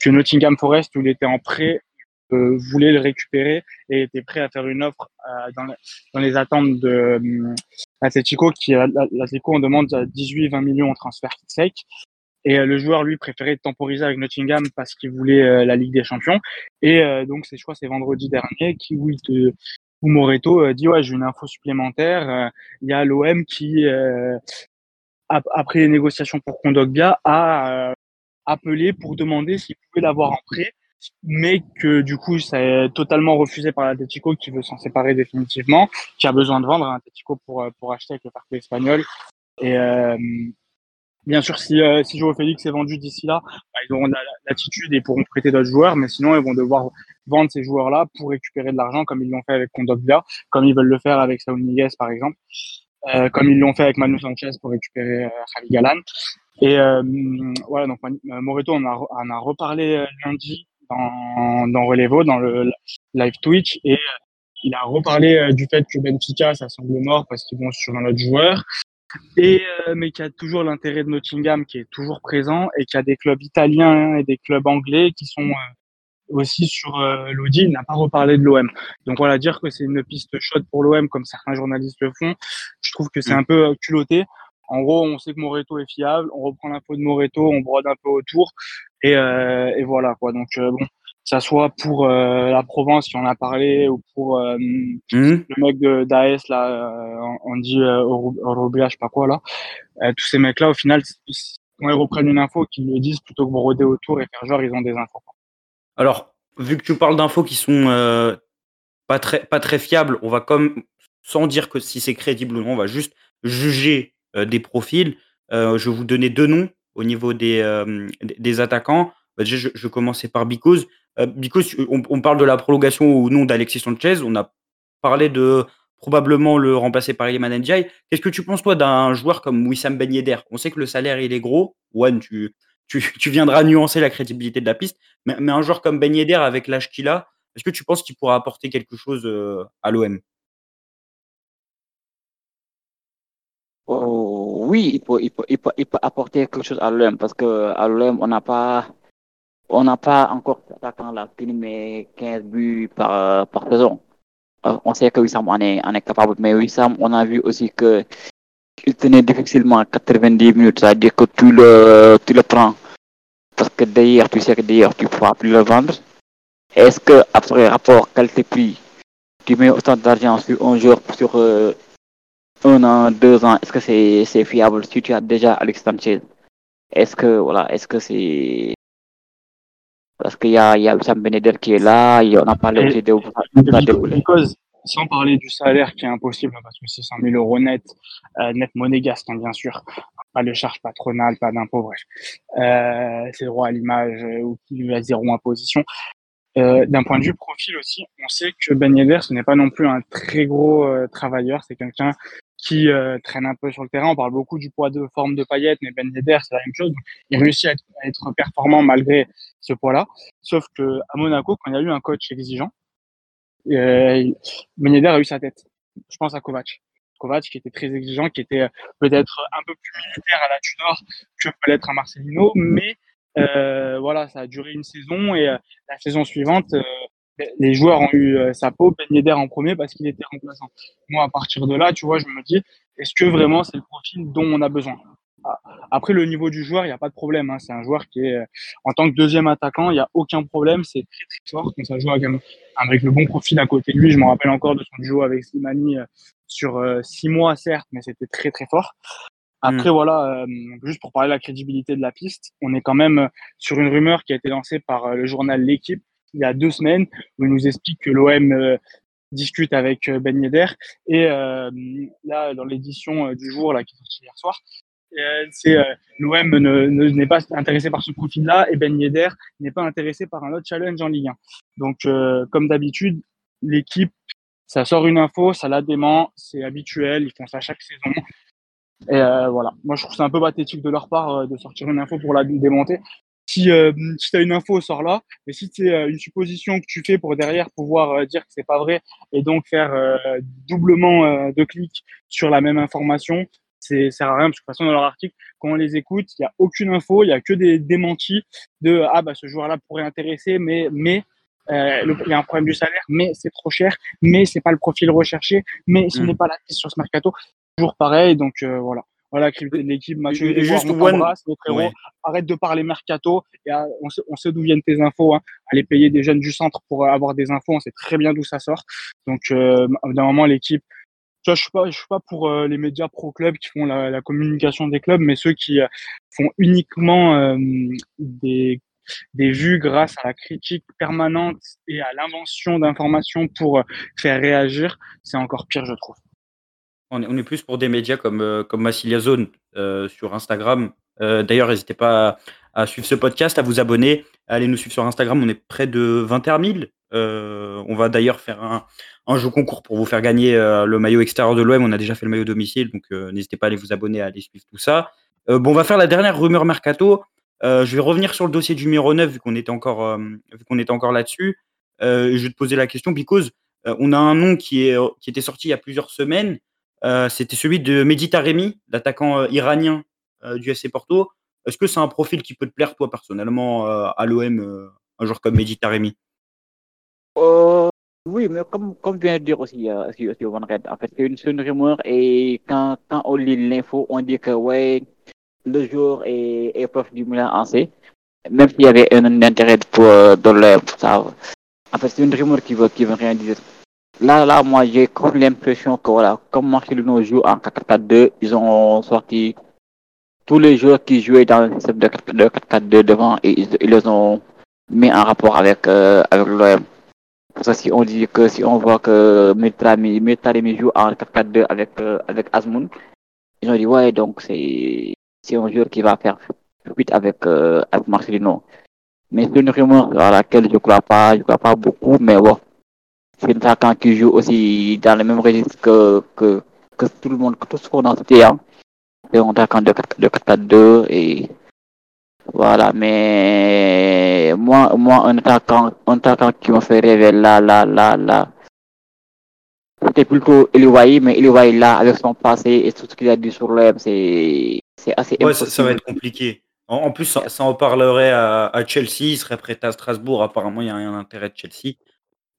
que Nottingham Forest, où il était en prêt, euh, voulait le récupérer et était prêt à faire une offre euh, dans, dans, les attentes de euh, Atletico, qui l'Atletico on demande 18-20 millions en transfert sec. Et le joueur, lui, préférait temporiser avec Nottingham parce qu'il voulait la Ligue des Champions. Et donc, c'est, je c'est vendredi dernier qui, où, Moreto dit ouais, j'ai une info supplémentaire. Il y a l'OM qui, après les négociations pour Kondogbia, a appelé pour demander s'il pouvait l'avoir en prêt mais que du coup ça est totalement refusé par l'Atletico qui veut s'en séparer définitivement, qui a besoin de vendre un Atletico pour euh, pour acheter avec le parc espagnol. Et euh, bien sûr, si euh, si Joao Félix est vendu d'ici là, bah, ils auront l'attitude et pourront prêter d'autres joueurs, mais sinon ils vont devoir vendre ces joueurs-là pour récupérer de l'argent, comme ils l'ont fait avec Kondogbia, comme ils veulent le faire avec Saúl Niguez par exemple, euh, comme ils l'ont fait avec Manu Sanchez pour récupérer euh, Javi Galan. Et euh, voilà, donc Moreto, on a, on a reparlé lundi dans, dans Relevo, dans le live Twitch, et euh, il a reparlé euh, du fait que Benfica, ça semble mort parce qu'ils vont sur un autre joueur. Et euh, mais qu'il y a toujours l'intérêt de Nottingham qui est toujours présent et qu'il y a des clubs italiens et des clubs anglais qui sont aussi sur euh, l'Audi. Il n'a pas reparlé de l'OM. Donc voilà, dire que c'est une piste chaude pour l'OM comme certains journalistes le font, je trouve que c'est un peu culotté. En gros, on sait que Moreto est fiable, on reprend l'info de Moreto, on brode un peu autour, et, euh, et voilà quoi. Donc euh, bon, ça soit pour euh, la Provence qui en a parlé ou pour euh, mmh. le mec de d'AS là, on dit Eurobia, je sais pas quoi là. tous ces mecs là, au final, quand ils reprennent une info, qu'ils le disent plutôt que broder autour et faire genre ils ont des infos. Alors, vu que tu parles d'infos qui sont pas très pas très fiables, on va comme sans dire que si c'est crédible ou non, on va juste juger des profils. je vais vous donner deux noms au niveau des, des attaquants. Bah, je, je commençais par Bicose. Bicose, on, parle de la prolongation ou non d'Alexis Sanchez. On a parlé de probablement le remplacer par Iliman Ndiaye. Qu'est-ce que tu penses, toi, d'un joueur comme Wissam Ben Yedder? On sait que le salaire, il est gros. One, tu, tu, viendras nuancer la crédibilité de la piste. Mais, un joueur comme Ben Yedder, avec l'âge qu'il a, est-ce que tu penses qu'il pourra apporter quelque chose à l'OM Oh, oui, il peut, il, peut, apporter quelque chose à l'OM parce que à l'OM, on n'a pas, on n'a pas encore attaquant là qui met 15 buts par, par saison. Euh, on sait que Wissam en est, en est capable, mais Wissam, on a vu aussi que il tenait difficilement 90 minutes, c'est-à-dire que tu le, tu le prends. Parce que d'ailleurs, tu sais que d'ailleurs, tu ne pourras plus le vendre. Est-ce que après rapport qualité-prix, tu mets autant d'argent sur un joueur sur euh, un an, deux ans, est-ce que c'est c'est fiable si tu as déjà Alex Sanchez? Est-ce que voilà, est-ce que c'est parce qu'il y a il y a Sam Beneder qui est là, il, on a parlé aussi de, sans parler du salaire qui est impossible parce que c'est 100 000 euros net, euh, net monégasque hein, bien sûr, pas de charge patronale, pas d'impôt, bref, euh, c'est droit à l'image euh, ou qui a zéro imposition. Euh, d'un point de vue profil aussi, on sait que Ben Yedder, ce n'est pas non plus un très gros euh, travailleur, c'est quelqu'un qui euh, traîne un peu sur le terrain. On parle beaucoup du poids de forme de paillettes, mais Ben Yedder, c'est la même chose. il réussit à être, performant malgré ce poids-là. Sauf que à Monaco, quand il y a eu un coach exigeant, euh, a eu sa tête. Je pense à Kovac. Kovac qui était très exigeant, qui était peut-être un peu plus militaire à la Tudor que peut l'être un Marcelino, mais euh, voilà, ça a duré une saison et euh, la saison suivante, euh, les joueurs ont eu sa peau, Ben en premier parce qu'il était remplaçant. Moi, à partir de là, tu vois, je me dis, est-ce que vraiment c'est le profil dont on a besoin? Après, le niveau du joueur, il n'y a pas de problème. Hein. C'est un joueur qui est, euh, en tant que deuxième attaquant, il n'y a aucun problème. C'est très, très fort. Quand ça joue avec, avec le bon profil à côté de lui, je me rappelle encore de son duo avec Slimani euh, sur euh, six mois, certes, mais c'était très, très fort. Après, mmh. voilà, juste pour parler de la crédibilité de la piste, on est quand même sur une rumeur qui a été lancée par le journal L'équipe il y a deux semaines, où il nous explique que l'OM discute avec Ben Yedder. Et là, dans l'édition du jour là, qui est sortie hier soir, euh, c'est euh, l'OM n'est pas intéressé par ce profil-là et Ben Yedder n'est pas intéressé par un autre challenge en Ligue 1. Donc, euh, comme d'habitude, l'équipe, ça sort une info, ça la dément, c'est habituel, ils font ça chaque saison. Et voilà, moi je trouve ça un peu pathétique de leur part de sortir une info pour la démonter. Si, tu as une info, sort là. Mais si c'est une supposition que tu fais pour derrière pouvoir dire que c'est pas vrai et donc faire doublement de clics sur la même information, c'est sert à rien parce que de toute façon dans leur article quand on les écoute il y a aucune info il y a que des démentis de ah bah ce joueur là pourrait intéresser mais mais euh, il y a un problème du salaire mais c'est trop cher mais c'est pas le profil recherché mais ce mm. n'est pas la piste sur ce mercato toujours pareil donc euh, voilà. Voilà de l'équipe Mathieu juste one... arrête de parler mercato et ah, on sait, on sait d'où viennent tes infos hein. aller payer des jeunes du centre pour avoir des infos on sait très bien d'où ça sort. Donc euh, d'un moment l'équipe je suis pas, je suis pas pour euh, les médias pro club qui font la, communication des clubs, mais ceux qui euh, font uniquement euh, des, vues grâce à la critique permanente et à l'invention d'informations pour faire réagir, c'est encore pire, je trouve. On est, plus pour des médias comme, comme Massilia Zone sur Instagram. D'ailleurs, n'hésitez pas à, à, suivre ce podcast, à vous abonner, à aller nous suivre sur Instagram. On est près de 21 000 euh, on va d'ailleurs faire un, jeu concours pour vous faire gagner euh, le maillot extérieur de l'OM. On a déjà fait le maillot domicile, donc euh, n'hésitez pas à aller vous abonner, à aller suivre tout ça. bon, on va faire la dernière rumeur mercato. je vais revenir sur le dossier du numéro 9 vu qu'on était encore, là-dessus. je vais te poser la question, because on a un nom qui, est, qui était sorti il y a plusieurs semaines. C'était celui de Mehdi Taremi, l'attaquant iranien du FC Porto. Est-ce que c'est un profil qui peut te plaire, toi, personnellement, à l'OM, un joueur comme Mehdi Taremi euh, oui, mais comme, comme vient de dire aussi euh, sur, sur en fait, c'est une, rumeur et quand, quand on lit l'info, on dit que ouais, le jour est, prof du Milan AC, même s'il y avait un, intérêt pour euh, le, ça, en fait, c'est une rumeur qui veut, qui veut rien dire. Là, là, moi, j'ai comme l'impression que voilà, comme Marcelino joue en 4-4-2, ils ont sorti tous les joueurs qui jouaient dans le système de 4-4-2 devant et ils, ils, les ont mis en rapport avec, euh, avec l'OM. Ça, si on dit que si on voit que Metaremi joue en 4-4-2 avec, euh, avec Asmoun, ils ont dit ouais, donc c'est un joueur qui va faire vite avec, euh, avec Marcelino. Mais c'est une rumeur à laquelle je crois pas, je crois pas beaucoup, mais c'est un attaquant qui joue aussi dans le même registre que, que, que tout le monde, que tout ce qu'on a cité. Hein. C'est un attaquant de 4-4-2 et voilà, mais moi, moi un, attaquant, un attaquant qui m'a fait rêver là, là, là, là, c'était plutôt Eliwaï, mais Eliwaï là, avec son passé et tout ce qu'il a dit sur l'OM, c'est assez ouais, ça, ça, va être compliqué. En, plus, ça, ça, en parlerait à, à, Chelsea, il serait prêt à Strasbourg. Apparemment, il n'y a rien d'intérêt de Chelsea.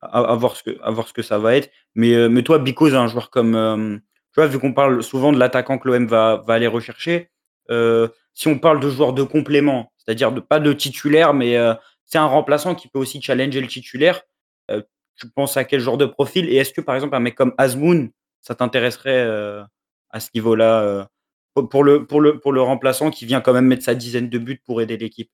À, à, voir ce que, à voir ce que ça va être. Mais, euh, mais toi, Bicos, un joueur comme. Euh, tu vois, vu qu'on parle souvent de l'attaquant que l'OM va, va aller rechercher, si on parle de joueurs de complément, c'est-à-dire de, pas de titulaire, mais euh, c'est un remplaçant qui peut aussi challenger le titulaire, euh, tu penses à quel genre de profil? Et est-ce que, par exemple, un mec comme Azmoun, ça t'intéresserait à ce niveau-là pour, le, pour, le, pour le remplaçant qui vient quand même mettre sa dizaine de buts pour aider l'équipe?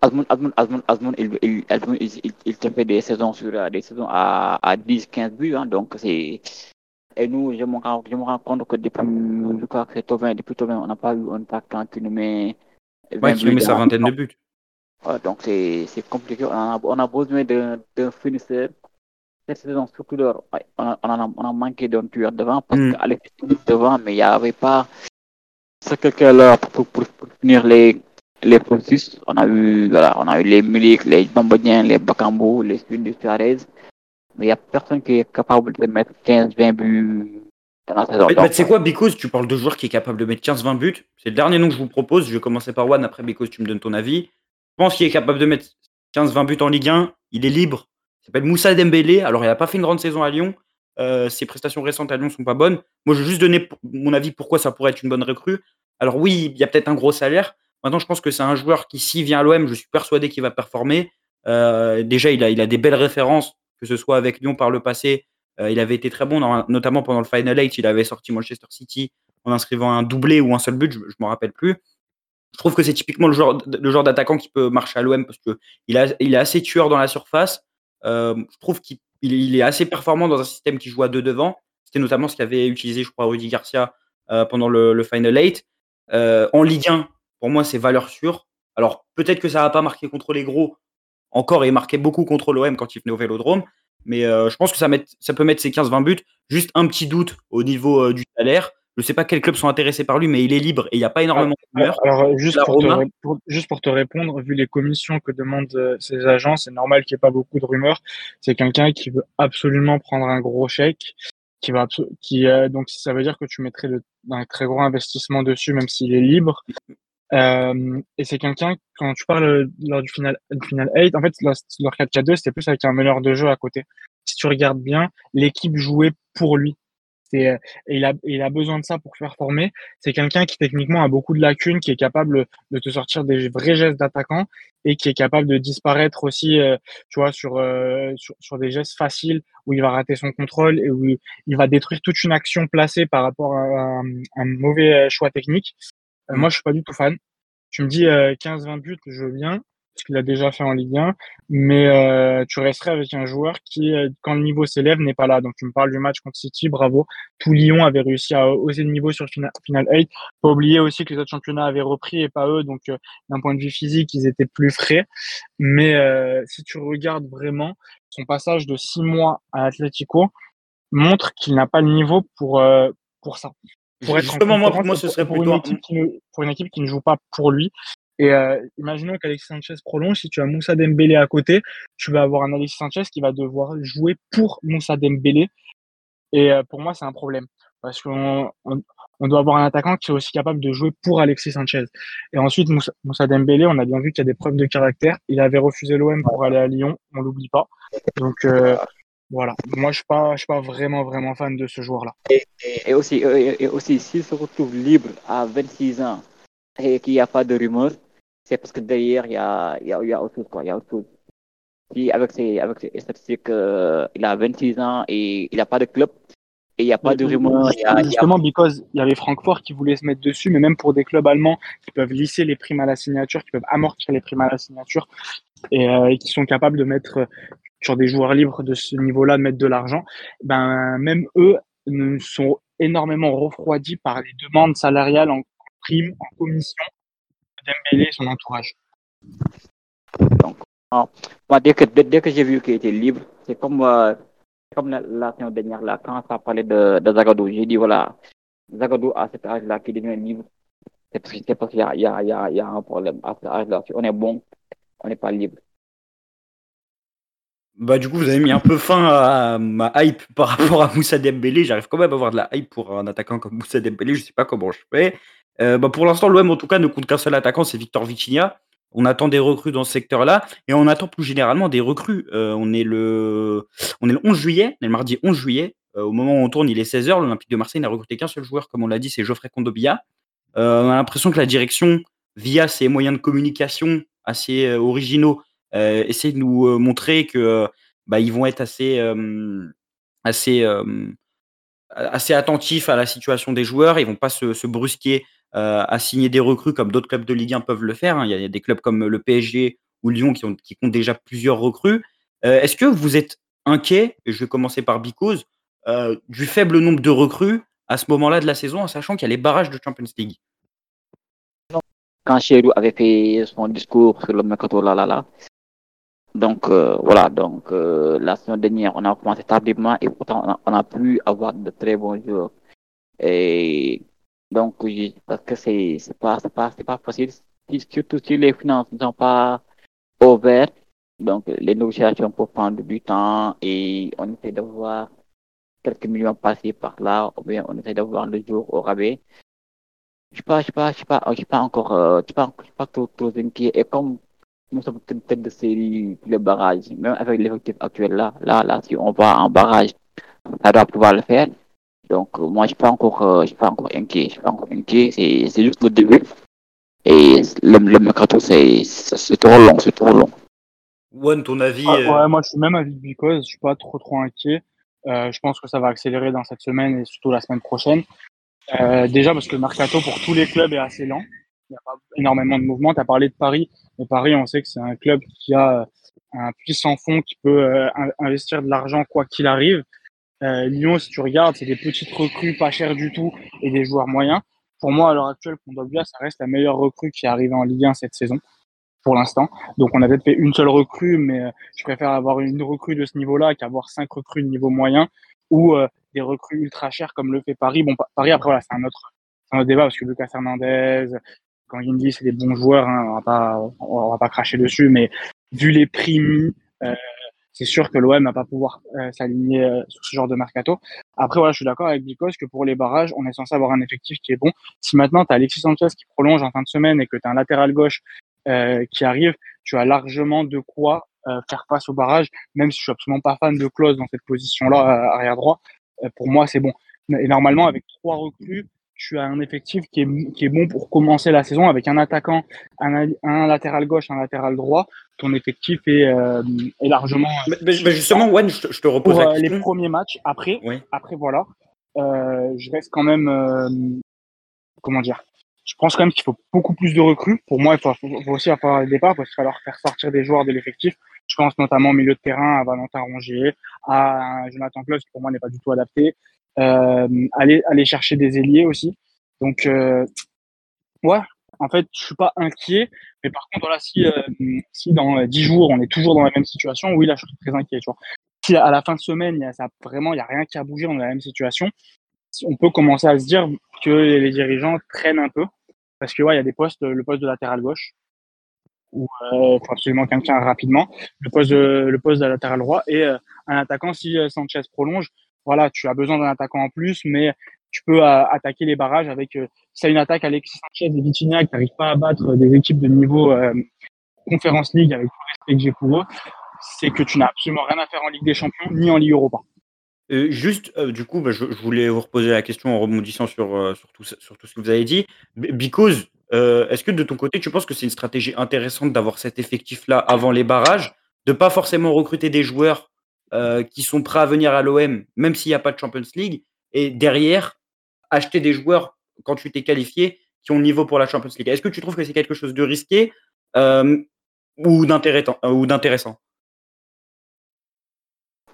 Azmoun, Azmoun, Azmoun, Azmoun, il, il, il, il, te fait des saisons, sur, des saisons à, à 10-15 buts, hein, donc c'est et nous, je me, rends, je me rends compte que depuis, je crois que Tovin, depuis Tovin, on n'a pas eu un attaquant qui nous met. Ouais, qui nous met sa vingtaine de buts. Donc c'est compliqué. On a, on a besoin d'un finisseur. Cette saison, surtout, on, a, on, a, on a manqué d'un tueur devant parce mm. qu'Alex devant, mais il n'y avait pas ce quelqu'un-là pour, pour, pour, finir les, les processus. On a eu, voilà, on a eu les Milik, les Bambodiens, les Bakambo, les Suarez. Suarez mais il n'y a personne qui est capable de mettre 15-20 buts dans la saison. Mais, tu sais quoi, Because, tu parles de joueurs qui est capable de mettre 15-20 buts. C'est le dernier nom que je vous propose. Je vais commencer par One, après Because, tu me donnes ton avis. Je pense qu'il est capable de mettre 15-20 buts en Ligue 1. Il est libre. Il s'appelle Moussa Dembélé. Alors, il n'a pas fait une grande saison à Lyon. Euh, ses prestations récentes à Lyon sont pas bonnes. Moi, je vais juste donner mon avis pourquoi ça pourrait être une bonne recrue. Alors oui, il y a peut-être un gros salaire. Maintenant, je pense que c'est un joueur qui, s'il vient à l'OM, je suis persuadé qu'il va performer. Euh, déjà, il a, il a des belles références, que ce soit avec Lyon par le passé. Euh, il avait été très bon, notamment pendant le Final Eight. Il avait sorti Manchester City en inscrivant un doublé ou un seul but, je ne me rappelle plus. Je trouve que c'est typiquement le genre, d'attaquant qui peut marcher à l'OM parce qu'il il est assez tueur dans la surface. Euh, je trouve qu'il il est assez performant dans un système qui joue à deux devant. C'était notamment ce qu'avait utilisé, je crois, Rudy Garcia pendant le, le Final Eight. en Ligue 1, pour moi, c'est valeur sûre. Alors, peut-être que ça va pas marqué contre les gros encore, il marquait beaucoup contre l'OM quand il venait au Vélodrome. Mais euh, je pense que ça, ça peut mettre ses 15-20 buts. Juste un petit doute au niveau euh, du salaire. Je ne sais pas quels clubs sont intéressés par lui, mais il est libre et il n'y a pas énormément de rumeurs. Alors, juste pour, te, juste pour, te, répondre, vu les commissions que demandent euh, ces agents, c'est normal qu'il n'y ait pas beaucoup de rumeurs. C'est quelqu'un qui veut absolument prendre un gros chèque. Qui va, qui, donc, ça veut dire que tu mettrais un très gros investissement dessus, même s'il est libre. Euh, et c'est quelqu'un, quand tu parles lors du final, du final 8, en fait, leur, 4-4-2, c'était plus avec un meneur de jeu à côté. Si tu regardes bien, l'équipe jouait pour lui. Et, et il, a, il a besoin de ça pour performer. C'est quelqu'un qui techniquement a beaucoup de lacunes, qui est capable de te sortir des vrais gestes d'attaquant et qui est capable de disparaître aussi, euh, tu vois, sur, euh, sur, des gestes faciles où il va rater son contrôle et où il va détruire toute une action placée par rapport à un mauvais choix technique. Euh, moi, je suis pas du tout fan. Tu me dis 15-20 euh, buts, je veux bien, parce qu'il a déjà fait en Ligue 1, mais euh, tu resterais avec un joueur qui, quand le niveau s'élève, n'est pas là. Donc, tu me parles du match contre City, bravo. Tout Lyon avait réussi à oser le niveau sur final, final 8. Pas oublier aussi que les autres championnats avaient repris et pas eux, donc d'un point de vue physique, ils étaient plus frais. Mais si tu regardes vraiment, son passage de six mois à Atletico montre qu'il n'a pas le niveau pour, pour ça pour être Justement, moi, pour moi, ce serait pour une, équipe qui ne, pour une équipe qui ne joue pas pour lui. Et euh, imaginons qu'Alexis Sanchez prolonge, si tu as Moussa Dembélé à côté, tu vas avoir un Alexis Sanchez qui va devoir jouer pour Moussa Dembélé. Et euh, pour moi, c'est un problème. Parce qu'on on, doit avoir un attaquant qui est aussi capable de jouer pour Alexis Sanchez. Et ensuite, Moussa, Moussa Dembélé, on a bien vu qu'il y a des preuves de caractère. Il avait refusé l'OM pour aller à Lyon, on l'oublie pas. Donc, euh, voilà. Moi, je suis pas, je suis pas vraiment, vraiment fan de ce joueur-là. Et, aussi, et, aussi, s'il se retrouve libre à 26 ans et qu'il n'y a pas de rumeur, c'est parce que derrière, il y a, il y a, il y a autre chose, quoi. Il y a autre chose. Si avec ses, avec ses statistiques, euh, il a 26 ans et il n'a pas de club, et il n'y a pas de rumeur. Justement, because il y avait Francfort qui voulait se mettre dessus, mais même pour des clubs allemands qui peuvent lisser les primes à la signature, qui peuvent amortir les primes à la signature, et, euh, et qui sont capables de mettre sur des joueurs libres de ce niveau-là mettre de l'argent, ben même eux sont énormément refroidis par les demandes salariales en prime, en commission d'Embélé et son entourage. Donc, dès que, dès, que j'ai vu qu'il était libre, c'est comme, euh, comme la, la dernière, là, quand ça parlait de, de Zagadou, j'ai dit voilà, Zagadou à cet âge-là qui devient libre, c'est parce qu'il y y, y, y a un problème. À cet âge-là, si on est bon, on n'est pas libre. Bah, du coup, vous avez mis un peu fin à ma hype par rapport à Moussa Dembélé. J'arrive quand même à avoir de la hype pour un attaquant comme Moussa Dembélé. Je sais pas comment je fais. Euh, bah, pour l'instant, l'OM, en tout cas, ne compte qu'un seul attaquant, c'est Victor Vitinha. On attend des recrues dans ce secteur-là et on attend plus généralement des recrues. Euh, on, est le, on est le 11 juillet, on est le mardi 11 juillet. Euh, au moment où on tourne, il est 16h. L'Olympique de Marseille n'a recruté qu'un seul joueur, comme on l'a dit, c'est Geoffrey Kondobia. on a l'impression que la direction, via ses moyens de communication assez originaux, essayer de nous euh, montrer que euh, bah, ils vont être assez, assez, assez attentifs à la situation des joueurs. Ils vont pas se, brusquer à signer des recrues comme d'autres clubs de Ligue 1 peuvent le faire. Hein. Il, y a, des clubs comme le PSG ou Lyon qui, ont, comptent déjà plusieurs recrues. Est-ce que vous êtes inquiet, et je vais commencer par Bicose, du faible nombre de recrues à ce moment-là de la saison, en sachant qu'il y a les barrages de Champions League? Quand Chérou avait fait son discours sur le mercato, là, là, là, donc euh, voilà, donc euh, la semaine dernière, on a commencé tardivement et pourtant on a, pu avoir de très bons jours. Et donc, parce que c'est c'est pas c'est pas c'est pas facile, surtout si les finances ne sont pas ouvertes. Donc les négociations peuvent prendre du temps et on essaie de voir quelques millions passer par là, ou bien on essaie de voir le jour au rabais. Je sais pas, je sais pas, je sais pas, je sais pas encore, euh, je sais pas, je sais pas trop, trop inquiet. Et comme nous sommes tête de série les barrages, même avec l'effectif actuel là, là, là, si on va en barrage, ça doit pouvoir le faire. Donc, moi, je suis pas encore, je suis pas encore inquiet. Je suis pas encore inquiet. C'est juste le début. Et le, le mercato, c'est trop long, c'est trop long. One, ton avis ah, Ouais, moi je suis même avis de Because, je suis pas trop trop inquiet. Euh, je pense que ça va accélérer dans cette semaine et surtout la semaine prochaine. Euh, déjà parce que le mercato pour tous les clubs est assez lent. Il n'y a pas énormément de mouvement. Tu as parlé de Paris, Paris, on sait que c'est un club qui a euh, un puissant fond qui peut euh, investir de l'argent quoi qu'il arrive. Euh, Lyon, si tu regardes, c'est des petites recrues pas chères du tout et des joueurs moyens pour moi, à l'heure actuelle, Kondogbia, ça reste la meilleure recrue qui est arrivée en Ligue 1 cette saison, pour l'instant. Donc, on a peut-être fait une seule recrue, mais je préfère avoir une recrue de ce niveau-là qu'avoir cinq recrues de niveau moyen ou des recrues ultra chères comme le fait Paris. Bon, Paris, après, voilà, c'est un autre, un autre débat parce que Lucas Hernandez, quand dit c'est des bons joueurs, hein, on va pas, on va pas cracher dessus, mais vu les prix mis, euh, c'est sûr que l'OM n'a pas pouvoir euh, s'aligner euh, sur ce genre de mercato. Après, voilà, je suis d'accord avec Bicos que pour les barrages, on est censé avoir un effectif qui est bon. Si maintenant tu as Alexis Sanchez qui prolonge en fin de semaine et que tu as un latéral gauche qui arrive, tu as largement de quoi faire face au barrage, même si je suis absolument pas fan de Klaus dans cette position-là, arrière droit. pour moi, c'est bon. Et normalement, avec trois recrues, tu as un effectif qui est, qui est bon pour commencer la saison avec un attaquant, un, un latéral gauche, un latéral droit. Ton effectif est, euh, est largement. Mais, justement, Wen, je, te repose pour, euh, les premiers matchs. Après, après voilà, euh, je reste quand même. Euh, comment dire? Je pense quand même qu'il faut beaucoup plus de recrues. Pour moi, il faut, faut aussi avoir des départs parce qu'il va falloir faire sortir des joueurs de l'effectif. Je pense notamment au milieu de terrain à Valentin Rongier, à Jonathan Klaus qui pour moi n'est pas du tout adapté aller aller chercher des ailiers aussi. Donc euh, ouais, en fait, je suis pas inquiet, mais par contre voilà, si euh, si dans dix jours on est toujours dans la même situation, oui là je suis très inquiet. Si à la fin de semaine, il y a ça vraiment il y a rien qui a bougé, on est dans la même situation, on peut commencer à se dire que les dirigeants traînent un peu parce que ouais, il y a des postes, le poste de latéral gauche où euh, faut absolument quelqu'un rapidement, le poste de, le poste de latéral droit et un attaquant si Sanchez prolonge, voilà, tu as besoin d'un attaquant en plus, mais tu peux euh, attaquer les barrages avec euh, si une attaque Alexis Sanchez et Vitinha qui n'arrivent pas à battre des équipes de niveau euh, Conference League avec tout le respect que j'ai pour eux, c'est que tu n'as absolument rien à faire en Ligue des Champions ni en Ligue Europa. juste, du coup, bah, je, voulais vous reposer la question en rebondissant sur, sur, tout, sur tout ce que vous avez dit. Because, est-ce que de ton côté, tu penses que c'est une stratégie intéressante d'avoir cet effectif-là avant les barrages, de pas forcément recruter des joueurs euh, qui sont prêts à venir à l'OM, même s'il n'y a pas de Champions League, et derrière, acheter des joueurs, quand tu t'es qualifié, qui ont le niveau pour la Champions League. Est-ce que tu trouves que c'est quelque chose de risqué euh, ou d'intéressant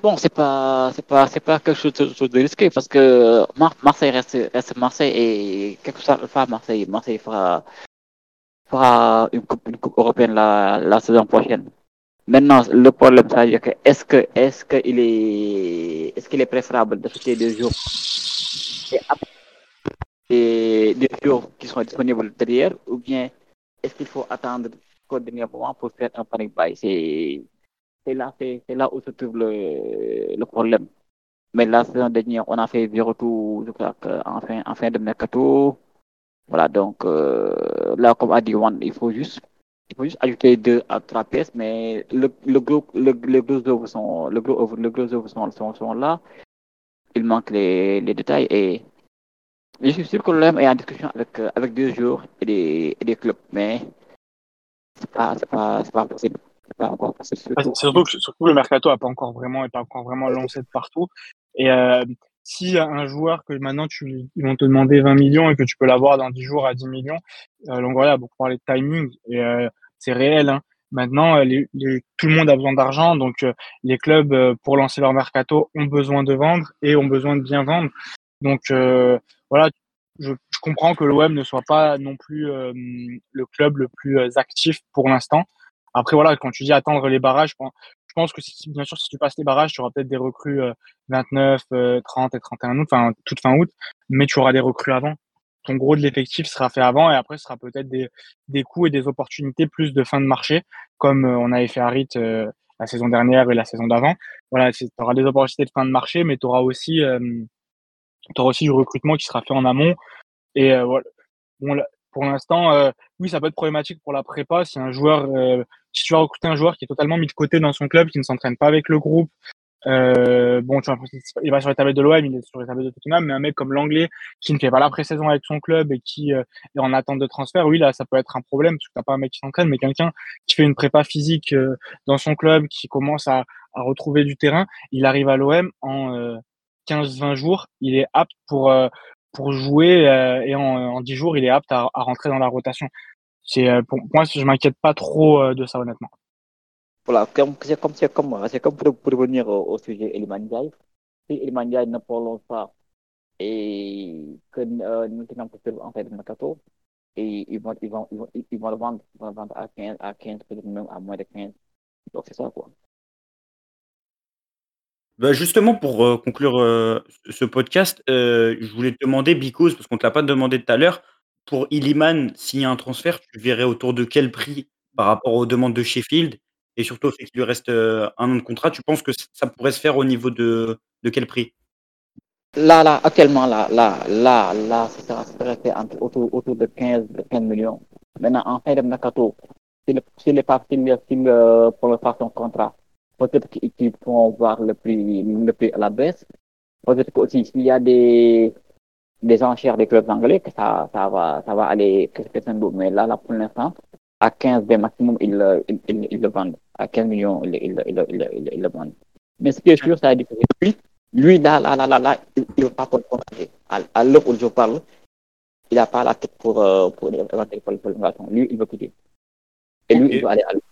Bon, c'est pas, c'est pas, c'est pas quelque chose de, risqué parce que Marseille reste, Marseille et quelque chose soit Marseille, Marseille fera, fera une coupe, européenne la saison prochaine. Maintenant, le problème, c'est que est-ce que est-ce qu'il est est-ce qu'il est préférable d'acheter des jours et des jours qui sont disponibles derrière ou bien est-ce qu'il faut attendre au dernier moment pour faire un panic buy? C'est là c'est là où se trouve le, le problème. Mais la saison dernière, on a fait zéro tout, je crois qu'en fin, en fin de mercato. Voilà, donc euh, là, comme a dit One, il faut juste il faut juste ajouter deux à trois pièces, mais le, le gros, le, le gros œuvres sont, le gros, le gros œuvres sont, sont, sont, là. Il manque les, les détails et je suis sûr que l'OM est en discussion avec, avec deux joueurs et des, et des clubs, mais c'est pas, c'est pas, c'est pas possible. Pas encore possible. Surtout, surtout, que, surtout le mercato n'a pas encore vraiment, est pas encore vraiment lancé de partout. Et euh, si un joueur que maintenant tu, ils vont te demander 20 millions et que tu peux l'avoir dans 10 jours à 10 millions, euh, donc voilà, pour parler de timing, et euh, c'est réel. Hein. Maintenant, euh, tout le monde a besoin d'argent, donc euh, les clubs, pour lancer leur mercato, ont besoin de vendre et ont besoin de bien vendre. Donc voilà, je, je, comprends que l'OM ne soit pas non plus le club le plus actif pour l'instant. Après, voilà, quand tu dis attendre les barrages, je pense que si, bien sûr, si tu passes les barrages, tu auras peut-être des recrues 29, 30 et 31 août, enfin toute fin août, mais tu auras des recrues avant ton gros de l'effectif sera fait avant et après ce sera peut-être des, des coûts et des opportunités plus de fin de marché comme euh, on avait fait à RIT euh, la saison dernière et la saison d'avant. Voilà, tu auras des opportunités de fin de marché, mais tu auras aussi euh, aussi du recrutement qui sera fait en amont. Et voilà. Bon, pour l'instant, oui, ça peut être problématique pour la prépa si un joueur, si tu vas recruter un joueur qui est totalement mis de côté dans son club, qui ne s'entraîne pas avec le groupe, Euh, bon, tu vois, il va sur les tablettes de l'OM, il est sur les tablettes de Tottenham, mais un mec comme l'anglais qui ne fait pas la pré-saison avec son club et qui euh, est en attente de transfert, oui, là, ça peut être un problème parce que t'as pas un mec qui s'entraîne, mais quelqu'un qui fait une prépa physique euh, dans son club, qui commence à, à, retrouver du terrain, il arrive à l'OM en 15-20 jours, il est apte pour pour jouer et en, en 10 jours, il est apte à, à rentrer dans la rotation. C'est pour moi, je m'inquiète pas trop de ça honnêtement. Voilà, comme, c'est comme, c'est comme, c'est comme pour, pour revenir au, au sujet Eliman Ndiaye. Si Eliman Ndiaye ne prolonge pas et que euh, nous tenons pour en fait de mercato, et ils vont, ils vont, ils vont, ils vont le vendre, ils vont le vendre à 15, à 15, peut-être même à moins de 15. Donc c'est ça quoi. Bah justement, pour euh, conclure euh, ce podcast, euh, je voulais te demander, Bicos, parce qu'on ne te l'a pas demandé tout à l'heure, pour Iliman, s'il y a un transfert, tu verrais autour de quel prix par rapport aux demandes de Sheffield et surtout au fait qu'il lui reste, heu, 1 an de contrat, tu penses que ça pourrait se faire au niveau de de quel prix? Là là, actuellement là là là là, ça sera ça entre autour autour de 15 15 millions. Maintenant en fin de mercato, s'il s'il est pas s'il s'il, heu, prolonge pas son contrat, peut-être qu'ils vont voir le prix le prix à la baisse. Peut-être qu'aussi y a des des enchères des clubs anglais que ça ça va ça va aller crescendo mais là là pour l'instant à 15 B maximum, ils, ils, ils, ils, le vendent. À 15 millions, ils, ils, le vendent. Mais ce qui est sûr, c'est que lui, lui, là, là, là, là, là il ne veut pas pour le À, à l'heure où je parle, il n'a pas la tête pour, euh, pour, pour, l'innovation. Lui, il veut quitter. Et lui, okay. il veut aller à l'heure.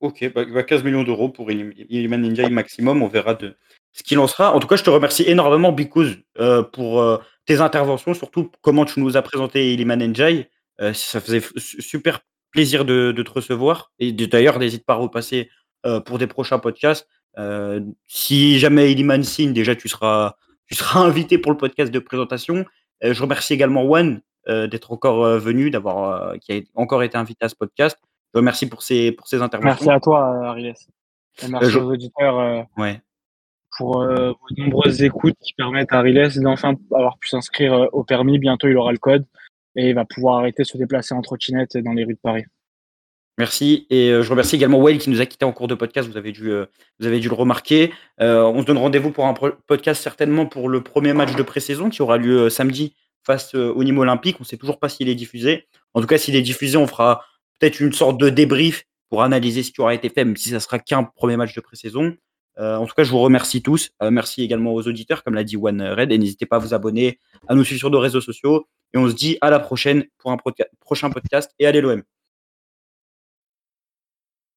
Ok, bah, 15 millions d'euros pour Iliman Ninja maximum, on verra de ce qu'il en sera. En tout cas, je te remercie énormément, Bikouz, euh, pour euh, tes interventions, surtout comment tu nous as présenté Iliman Njai. Euh, ça faisait super plaisir de, de te recevoir. Et d'ailleurs, n'hésite pas à repasser pour des prochains podcasts. Si jamais Iliman signe, déjà, tu seras, tu seras invité pour le podcast de présentation. Je remercie également euh, d'être encore venu, d'avoir, qui a encore été invité à ce podcast. Je remercie pour ses, pour ses interventions. Merci à toi, Ariles. Et merci je... aux auditeurs ouais. Pour vos nombreuses écoutes qui permettent à Ariles d'enfin avoir pu s'inscrire au permis. Bientôt, il aura le code et il va pouvoir arrêter de se déplacer en trottinette dans les rues de Paris. Merci et euh, je remercie également Wayne qui nous a quitté en cours de podcast. Vous avez dû, euh, vous avez dû le remarquer. Euh, on se donne rendez-vous pour un podcast certainement pour le premier match de pré-saison qui aura lieu samedi face au Nîmes Olympique. On ne sait toujours pas s'il est diffusé. En tout cas, s'il est diffusé, on fera peut-être une sorte de débrief pour analyser ce qui aura été fait, même si ça sera qu'un premier match de pré-saison. En tout cas, je vous remercie tous. merci également aux auditeurs, comme l'a dit One Red, et n'hésitez pas à vous abonner, à nous suivre sur nos réseaux sociaux. Et on se dit à la prochaine pour un prochain podcast et allez l'OM.